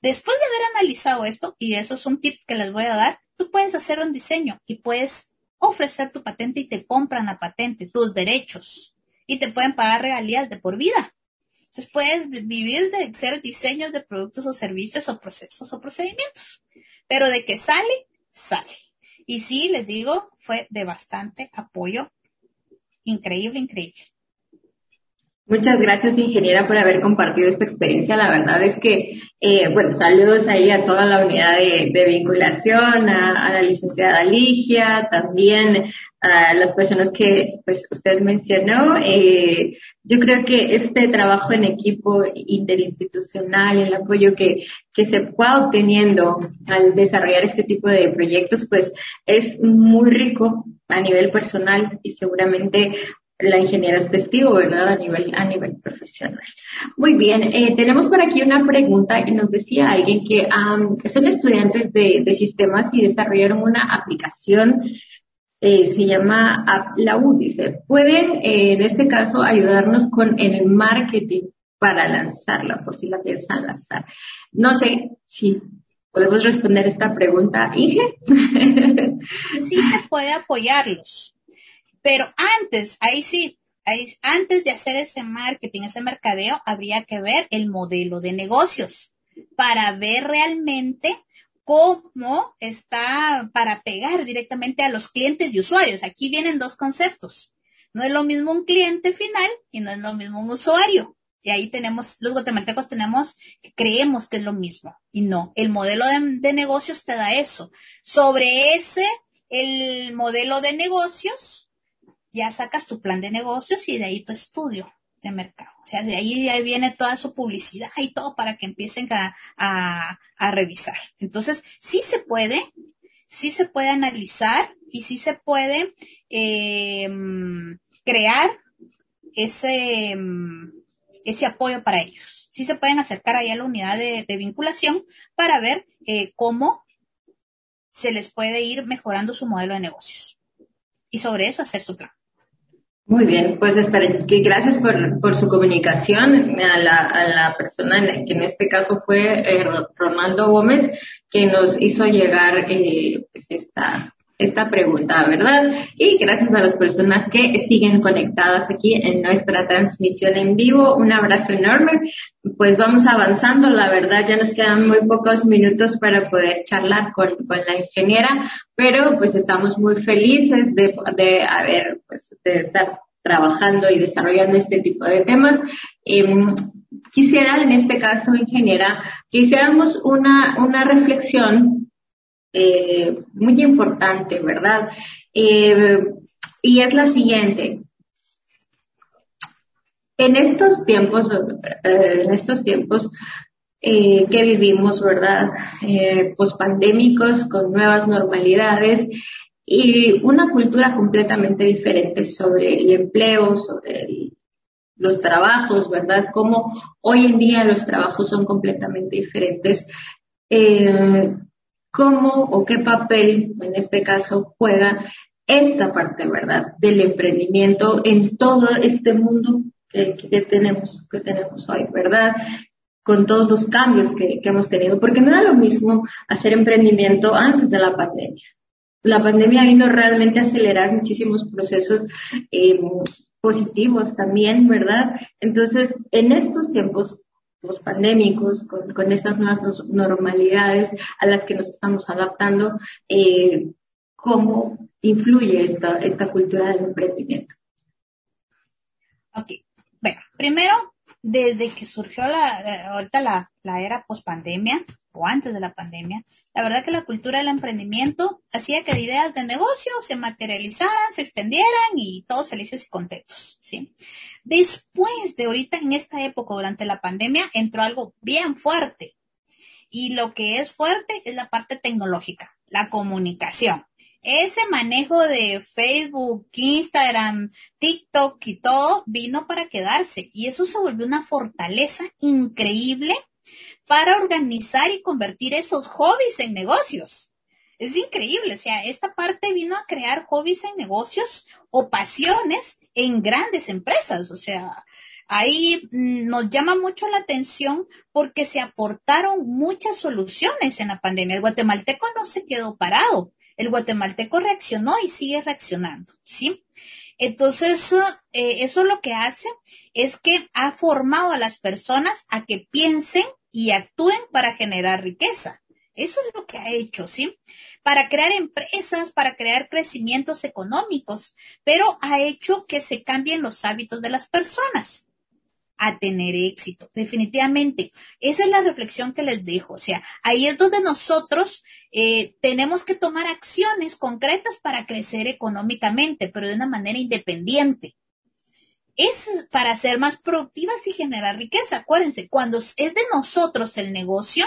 Después de haber analizado esto, y eso es un tip que les voy a dar, tú puedes hacer un diseño y puedes ofrecer tu patente y te compran la patente, tus derechos y te pueden pagar regalías de por vida. Entonces puedes vivir de hacer diseños de productos o servicios o procesos o procedimientos. Pero de que sale, sale. Y sí, les digo, fue de bastante apoyo. Increíble, increíble. Muchas gracias, ingeniera, por haber compartido esta experiencia. La verdad es que, eh, bueno, saludos ahí a toda la unidad de, vinculación, a, la licenciada Ligia, también a las personas que pues usted mencionó. Eh, yo creo que este trabajo en equipo interinstitucional, el apoyo que, que se va obteniendo al desarrollar este tipo de proyectos, pues es muy rico a nivel personal y seguramente la ingeniera es testigo, ¿verdad? A nivel, a nivel profesional. Muy bien, eh, tenemos por aquí una pregunta y nos decía alguien que son estudiantes de, sistemas y desarrollaron una aplicación, eh, se llama AppLaU, dice, ¿pueden eh, en este caso ayudarnos con el marketing para lanzarla, por si la piensan lanzar? No sé si podemos responder esta pregunta, Inge. Sí se puede apoyarlos pero antes, ahí sí, antes de hacer ese marketing, ese mercadeo, habría que ver el modelo de negocios para ver realmente cómo está para pegar directamente a los clientes y usuarios. Aquí vienen dos conceptos. No es lo mismo un cliente final y no es lo mismo un usuario. Y ahí tenemos, los guatemaltecos tenemos, creemos que es lo mismo. Y no, el modelo de, de negocios te da eso. Sobre ese, el modelo de negocios, ya sacas tu plan de negocios y de ahí tu estudio de mercado. O sea, de ahí, ahí viene toda su publicidad y todo para que empiecen a, a, revisar. Entonces, sí se puede, sí se puede analizar y sí se puede eh, crear ese, ese apoyo para ellos. Sí se pueden acercar ahí a la unidad de, vinculación para ver eh, cómo se les puede ir mejorando su modelo de negocios. Y sobre eso hacer su plan. Muy bien, pues esperen, que gracias por, por su comunicación a la, a la persona que en este caso fue eh, Ronaldo Gómez, que nos hizo llegar eh, pues esta, esta pregunta, ¿verdad? Y gracias a las personas que siguen conectadas aquí en nuestra transmisión en vivo. Un abrazo enorme. Pues vamos avanzando, la verdad ya nos quedan muy pocos minutos para poder charlar con, con la ingeniera, pero pues estamos muy felices de, de haber, pues, de estar trabajando y desarrollando este tipo de temas. Em, quisiera, en este caso, ingeniera, que hiciéramos una, una reflexión eh, muy importante, ¿verdad? Eh, y es la siguiente. En estos tiempos, eh, en estos tiempos que vivimos, ¿verdad? pospandémicos, con nuevas normalidades y una cultura completamente diferente sobre el empleo, sobre los trabajos, ¿verdad? Como hoy en día los trabajos son completamente diferentes. Cómo o qué papel, en este caso, juega esta parte, ¿verdad?, del emprendimiento en todo este mundo que, tenemos, que tenemos hoy, ¿verdad? Con todos los cambios que, hemos tenido, porque no era lo mismo hacer emprendimiento antes de la pandemia. La pandemia vino realmente a acelerar muchísimos procesos eh, positivos también, ¿verdad? Entonces, en estos tiempos pandémicos, con, con estas nuevas normalidades a las que nos estamos adaptando, eh, cómo influye esta, esta cultura del emprendimiento. Ok, bueno, primero, desde que surgió la, ahorita la, la era pospandemia, o antes de la pandemia, la verdad que la cultura del emprendimiento hacía que ideas de negocio se materializaran, se extendieran y todos felices y contentos, ¿sí? Después de ahorita en esta época, durante la pandemia, entró algo bien fuerte. Y lo que es fuerte es la parte tecnológica, la comunicación. Ese manejo de Facebook, Instagram, TikTok y todo vino para quedarse. Y eso se volvió una fortaleza increíble para organizar y convertir esos hobbies en negocios. Es increíble, o sea, esta parte vino a crear hobbies en negocios o pasiones en grandes empresas, o sea, ahí mm, nos llama mucho la atención porque se aportaron muchas soluciones en la pandemia. El guatemalteco no se quedó parado, el guatemalteco reaccionó y sigue reaccionando, ¿sí? Entonces, eh, eso lo que hace es que ha formado a las personas a que piensen y actúen para generar riqueza. Eso es lo que ha hecho, ¿sí? Para crear empresas, para crear crecimientos económicos, pero ha hecho que se cambien los hábitos de las personas a tener éxito, definitivamente. Esa es la reflexión que les dejo. O sea, ahí es donde nosotros eh, tenemos que tomar acciones concretas para crecer económicamente, pero de una manera independiente es para ser más productivas y generar riqueza. Acuérdense, cuando es de nosotros el negocio,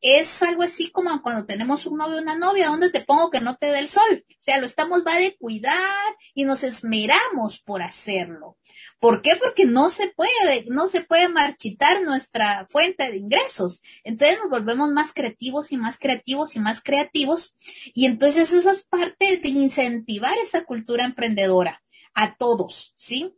es algo así como cuando tenemos un novio o una novia, ¿dónde te pongo que no te dé el sol? O sea, lo estamos va de cuidar y nos esmeramos por hacerlo. ¿Por qué? Porque no se puede, no se puede marchitar nuestra fuente de ingresos. Entonces nos volvemos más creativos y más creativos y más creativos. Y entonces eso es parte de incentivar esa cultura emprendedora a todos, ¿sí?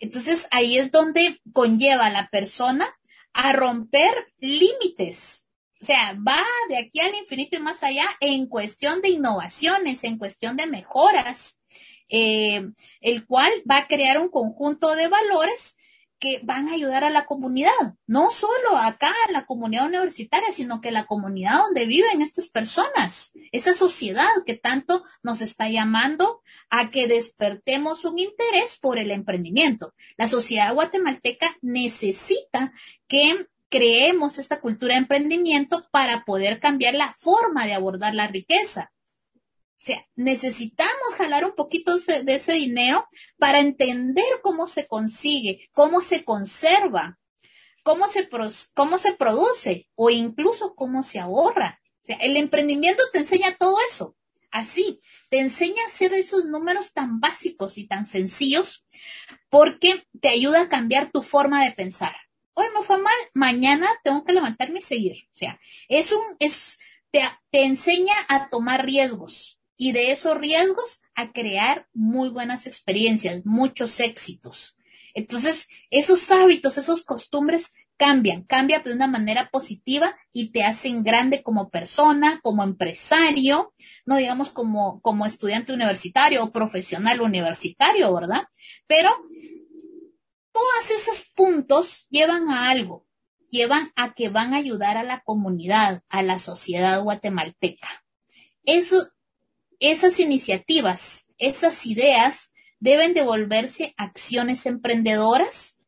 Entonces ahí es donde conlleva a la persona a romper límites. O sea, va de aquí al infinito y más allá en cuestión de innovaciones, en cuestión de mejoras, eh, el cual va a crear un conjunto de valores que van a ayudar a la comunidad, no solo acá en la comunidad universitaria, sino que la comunidad donde viven estas personas, esa sociedad que tanto nos está llamando a que despertemos un interés por el emprendimiento. La sociedad guatemalteca necesita que creemos esta cultura de emprendimiento para poder cambiar la forma de abordar la riqueza. O sea, necesitamos jalar un poquito de ese dinero para entender cómo se consigue, cómo se conserva, cómo se, cómo se produce o incluso cómo se ahorra. O sea, el emprendimiento te enseña todo eso. Así, te enseña a hacer esos números tan básicos y tan sencillos porque te ayuda a cambiar tu forma de pensar. Hoy me fue mal, mañana tengo que levantarme y seguir. O sea, es un, es, te, te enseña a tomar riesgos y de esos riesgos a crear muy buenas experiencias, muchos éxitos. Entonces, esos hábitos, esas costumbres cambian, cambian de una manera positiva y te hacen grande como persona, como empresario, no digamos como, como estudiante universitario o profesional universitario, ¿verdad? Pero todos esos puntos llevan a algo, llevan a que van a ayudar a la comunidad, a la sociedad guatemalteca. Eso esas iniciativas, esas ideas deben devolverse acciones emprendedoras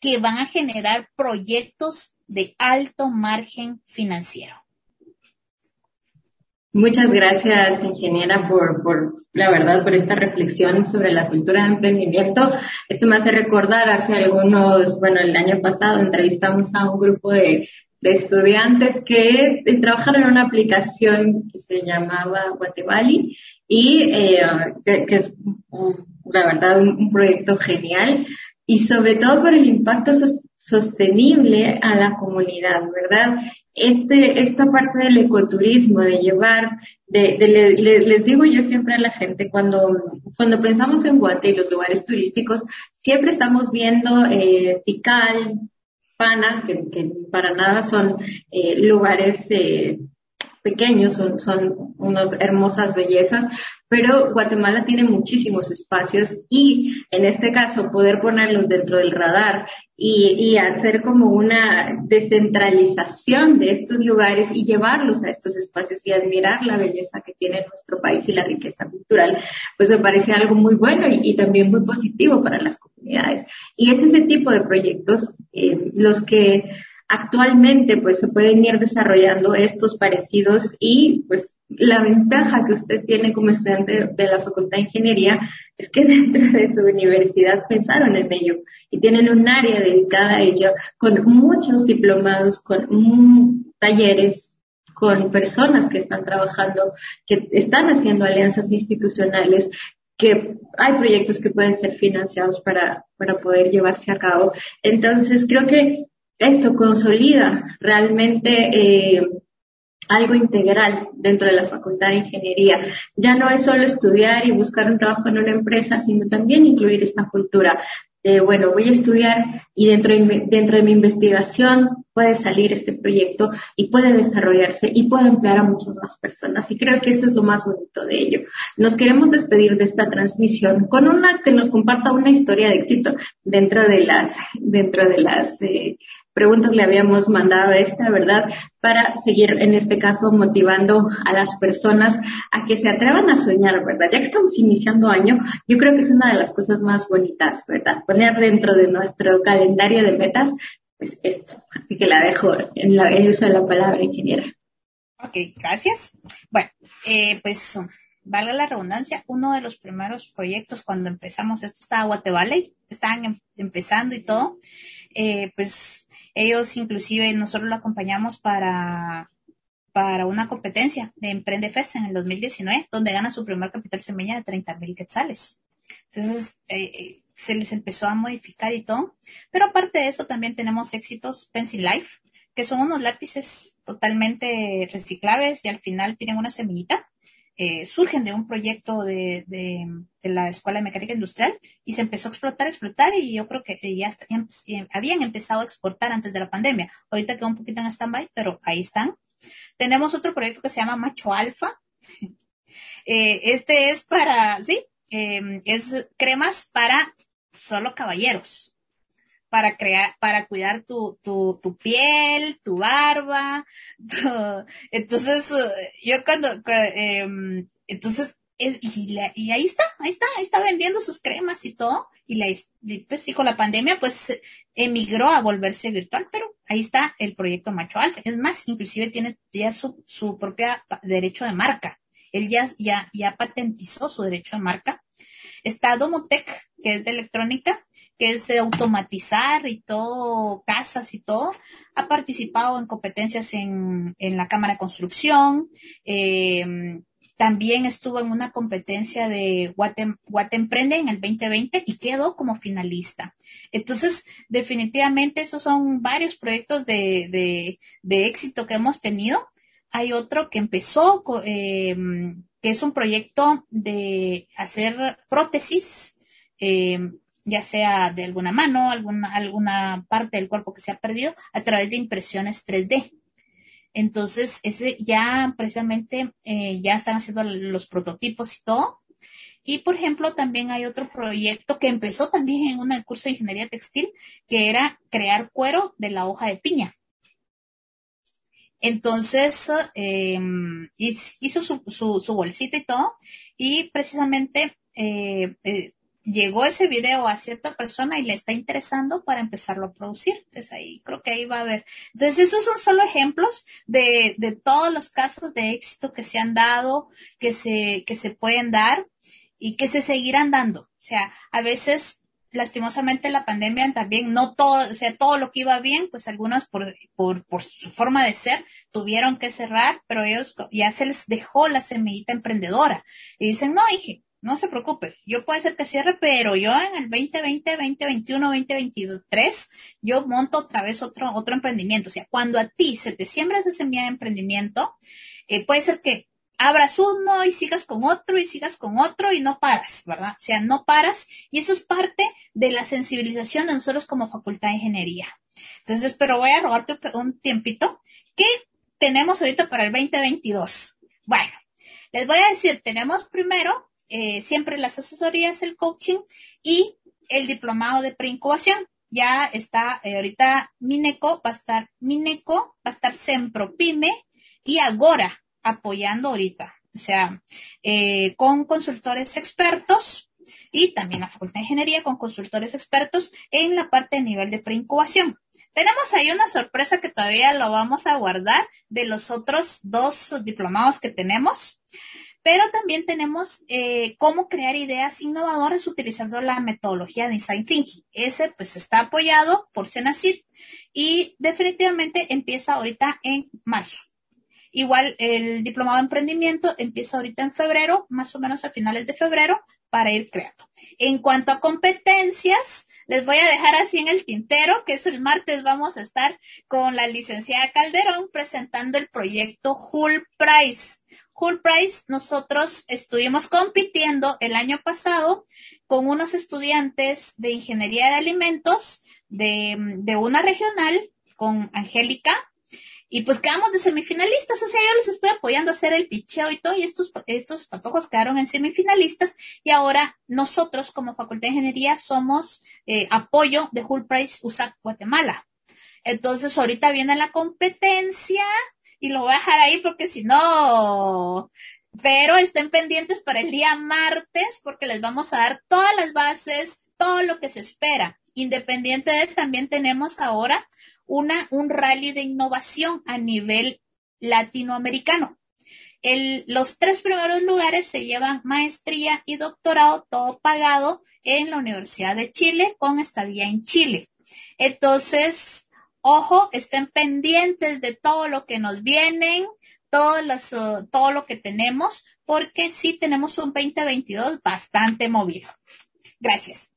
que van a generar proyectos de alto margen financiero. Muchas gracias, ingeniera, por, por, la verdad, por esta reflexión sobre la cultura de emprendimiento. Esto me hace recordar hace algunos, bueno, el año pasado entrevistamos a un grupo de de estudiantes que trabajaron en una aplicación que se llamaba Guatebali y eh, que, es la verdad un, proyecto genial y sobre todo por el impacto sostenible a la comunidad, ¿verdad? Este, esta parte del ecoturismo, de llevar, de, les digo yo siempre a la gente, cuando, cuando pensamos en Guate y los lugares turísticos, siempre estamos viendo eh, Tikal, Pana, que, para nada son eh, lugares eh, pequeños, son, son unas hermosas bellezas, pero Guatemala tiene muchísimos espacios y en este caso poder ponerlos dentro del radar y, hacer como una descentralización de estos lugares y llevarlos a estos espacios y admirar la belleza que tiene nuestro país y la riqueza cultural, pues me parece algo muy bueno y, también muy positivo para las comunidades. Y es ese tipo de proyectos eh, los que actualmente pues se pueden ir desarrollando estos parecidos y pues la ventaja que usted tiene como estudiante de la Facultad de Ingeniería es que dentro de su universidad pensaron en ello y tienen un área dedicada a ello con muchos diplomados, con talleres, con personas que están trabajando, que están haciendo alianzas institucionales, que hay proyectos que pueden ser financiados para, para poder llevarse a cabo. Entonces, creo que esto consolida realmente eh, algo integral dentro de la Facultad de Ingeniería. Ya no es solo estudiar y buscar un trabajo en una empresa, sino también incluir esta cultura. Eh, bueno, voy a estudiar y dentro de, dentro de mi investigación puede salir este proyecto y puede desarrollarse y puede emplear a muchas más personas. Y creo que eso es lo más bonito de ello. Nos queremos despedir de esta transmisión con una que nos comparta una historia de éxito dentro de las, dentro de las eh, preguntas le habíamos mandado esta, ¿verdad? Para seguir, en este caso, motivando a las personas a que se atrevan a soñar, ¿verdad? Ya que estamos iniciando año, yo creo que es una de las cosas más bonitas, ¿verdad? Poner dentro de nuestro calendario de metas, pues esto. Así que la dejo en el uso de la palabra, ingeniera. Ok, gracias. Bueno, eh, pues valga la redundancia, uno de los primeros proyectos cuando empezamos, esto estaba Guate Valley, estaban em, empezando y todo, eh, pues ellos inclusive nosotros lo acompañamos para, para una competencia de Emprende Fest en el 2019, donde gana su primer capital semilla de 30 mil quetzales. Entonces, eh, eh, se les empezó a modificar y todo. Pero aparte de eso, también tenemos éxitos Pencil Life, que son unos lápices totalmente reciclables y al final tienen una semillita eh, surgen de un proyecto de, de, la Escuela de Mecánica Industrial y se empezó a explotar, explotar y yo creo que ya, habían empezado a exportar antes de la pandemia. Ahorita quedó un poquito en stand-by, pero ahí están. Tenemos otro proyecto que se llama Macho Alfa. Eh, este es para, sí, em, es cremas para solo caballeros. Para crear, para cuidar tu, tu, tu piel, tu barba. entonces, eh, yo cuando, eh, entonces, y, y, ahí está, ahí está, ahí está vendiendo sus cremas y todo. Y, la, pues sí, con la pandemia, pues emigró a volverse virtual, pero ahí está el proyecto Macho Alfa. Es más, inclusive tiene ya su, su propia derecho de marca. Él ya, ya, ya patentizó su derecho de marca. Está Domotech, que es de electrónica, que es de automatizar y todo, casas y todo, ha participado en competencias en, en la Cámara de Construcción, eh, también estuvo en una competencia de Guatem, Emprende en el 2020 y quedó como finalista. Entonces, definitivamente esos son varios proyectos de, de, de éxito que hemos tenido. Hay otro que empezó, eh, que es un proyecto de hacer prótesis eh, ya sea de alguna mano, alguna, alguna parte del cuerpo que se ha perdido, a través de impresiones 3D. Entonces, ese ya precisamente eh, ya están haciendo los prototipos y todo. Y, por ejemplo, también hay otro proyecto que empezó también en un curso de ingeniería textil, que era crear cuero de la hoja de piña. Entonces, eh, hizo su, su, su, bolsita y todo, y precisamente eh, eh llegó ese video a cierta persona y le está interesando para empezarlo a producir. Entonces ahí creo que ahí va a haber. Entonces estos son solo ejemplos de, de todos los casos de éxito que se han dado, que se, que se pueden dar y que se seguirán dando. O sea, a veces lastimosamente la pandemia también no todo, o sea, todo lo que iba bien, pues algunos por, por, por su forma de ser tuvieron que cerrar, pero ellos ya se les dejó la semillita emprendedora y dicen, no, dije, no se preocupe, yo puede ser que cierre, pero yo en el 2020, 2021, 2023, yo monto otra vez otro, otro emprendimiento. O sea, cuando a ti se te siembra esa semilla de emprendimiento, eh, puede ser que abras uno y sigas con otro y sigas con otro y no paras, ¿verdad? O sea, no paras y eso es parte de la sensibilización de nosotros como Facultad de Ingeniería. Entonces, pero voy a robarte un tiempito. ¿Qué tenemos ahorita para el 2022? Bueno, les voy a decir, tenemos primero eh, siempre las asesorías, el coaching y el diplomado de preincubación. Ya está eh, ahorita Mineco, va a estar Mineco, va a estar Sempropime y Agora apoyando ahorita. O sea, eh, con consultores expertos y también la Facultad de Ingeniería con consultores expertos en la parte de nivel de preincubación. Tenemos ahí una sorpresa que todavía lo vamos a guardar de los otros dos diplomados que tenemos pero también tenemos eh, cómo crear ideas innovadoras utilizando la metodología de Design Thinking. Ese pues está apoyado por Senacid y definitivamente empieza ahorita en marzo. Igual el diplomado de emprendimiento empieza ahorita en febrero, más o menos a finales de febrero, para ir creando. En cuanto a competencias, les voy a dejar así en el tintero, que es el martes vamos a estar con la licenciada Calderón presentando el proyecto Hull Price. Cool Price, nosotros estuvimos compitiendo el año pasado con unos estudiantes de ingeniería de alimentos de, de una regional con Angélica y pues quedamos de semifinalistas, o sea, yo les estoy apoyando a hacer el picheo y todo, y estos, estos patojos quedaron en semifinalistas, y ahora nosotros como Facultad de Ingeniería somos eh, apoyo de Hull Price USAC Guatemala. Entonces ahorita viene la competencia, y lo voy a dejar ahí porque si no, pero estén pendientes para el día martes porque les vamos a dar todas las bases, todo lo que se espera. Independiente de, también tenemos ahora una, un rally de innovación a nivel latinoamericano. El, los tres primeros lugares se llevan maestría y doctorado, todo pagado en la Universidad de Chile con estadía en Chile. Entonces, ojo, estén pendientes de todo lo que nos vienen, todo, los, uh, todo lo que tenemos, porque sí tenemos un 2022 bastante movido. Gracias.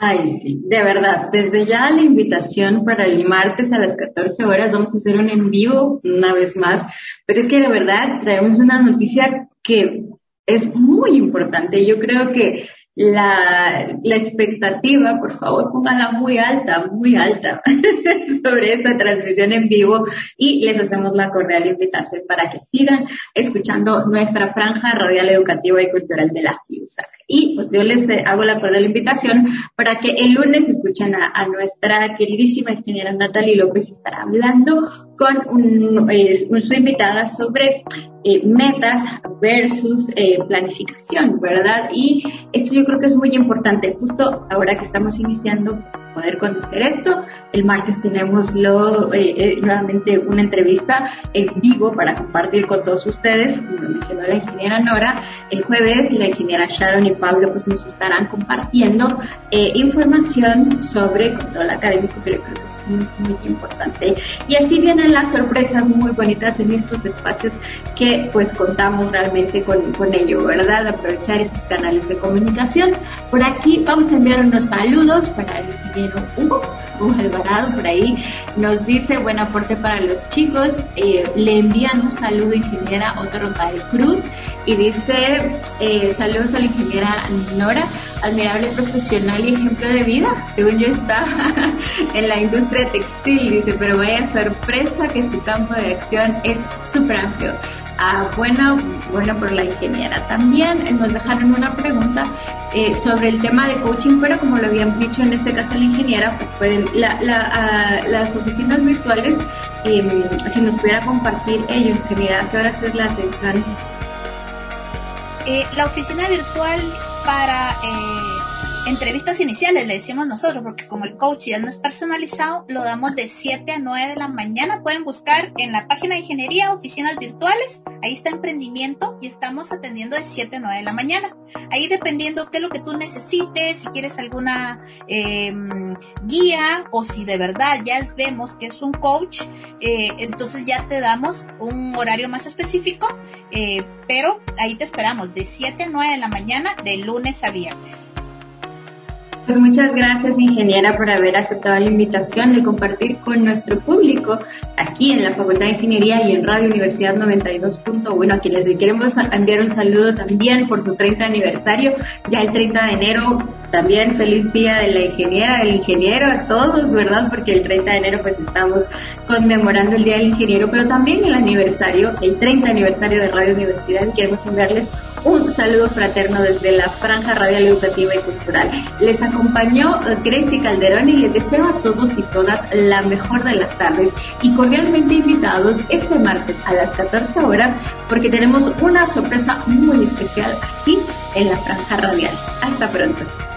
Ay, sí, de verdad. Desde ya la invitación para el martes a las 14 horas vamos a hacer un en vivo una vez más, pero es que de verdad traemos una noticia que es muy importante. Yo creo que la, la expectativa, por favor, pónganla muy alta, muy alta sobre esta transmisión en vivo y les hacemos la cordial invitación para que sigan escuchando nuestra franja radial educativa y cultural de la FIUSAC. Y pues yo les eh, hago la cordial invitación para que el lunes escuchen a, nuestra queridísima ingeniera Natalie López estará hablando con eh, nuestra invitada sobre eh, metas versus eh, planificación, ¿verdad? Y esto yo creo que es muy importante, justo ahora que estamos iniciando, pues, poder conocer esto. El martes tenemos lo, eh, nuevamente una entrevista en vivo para compartir con todos ustedes, como lo mencionó la ingeniera Nora. El jueves la ingeniera Sharon y Pablo pues nos estarán compartiendo información sobre control académico, que creo que es muy, muy importante. Y así las sorpresas muy bonitas en estos espacios que pues contamos realmente con, con ello, ¿verdad? Aprovechar estos canales de comunicación. Por aquí vamos a enviar unos saludos para el ingeniero Hugo, Alvarado, por ahí nos dice buen aporte para los chicos. Eh, le envían un saludo ingeniera Otto Rocal Cruz y dice eh, saludos a la ingeniera Nora, admirable profesional y ejemplo de vida. Según yo está en la industria textil, dice, pero vaya sorpresa que su campo de acción es súper amplio Ah, bueno, bueno por la ingeniera. También nos dejaron una pregunta eh, sobre el tema de coaching, pero como lo habían dicho en este caso la ingeniera, pues pueden, la, ah, las oficinas virtuales, em, si nos pudiera compartir ello, ingeniera, ¿qué horas es la atención? Eh, la oficina virtual para eh, entrevistas iniciales, le decimos nosotros, porque como el coach ya no es personalizado, lo damos de 7 a 9 de la mañana. Pueden buscar en la página de ingeniería oficinas virtuales, ahí está emprendimiento y estamos atendiendo de 7 a 9 de la mañana. Ahí dependiendo qué es lo que tú necesites, si quieres alguna em, guía o si de verdad ya vemos que es un coach, eh, entonces ya te damos un horario más específico, eh, pero ahí te esperamos de 7 a 9 de la mañana de lunes a viernes. Pues muchas gracias, ingeniera, por haber aceptado la invitación de compartir con nuestro público aquí en la Facultad de Ingeniería y en Radio Universidad 92.1, a quienes le queremos enviar un saludo también por su 30 aniversario, ya el 30 de enero. También feliz día de la ingeniera, del ingeniero, a todos, ¿verdad? Porque el 30 de enero pues estamos conmemorando el Día del Ingeniero, pero también el aniversario, el 30 aniversario de Radio Universidad y queremos enviarles un saludo fraterno desde la Franja Radial Educativa y Cultural. Les acompañó Gracie Calderón y les deseo a todos y todas la mejor de las tardes y cordialmente invitados este martes a las 14 horas porque tenemos una sorpresa muy especial aquí en la Franja Radial. Hasta pronto.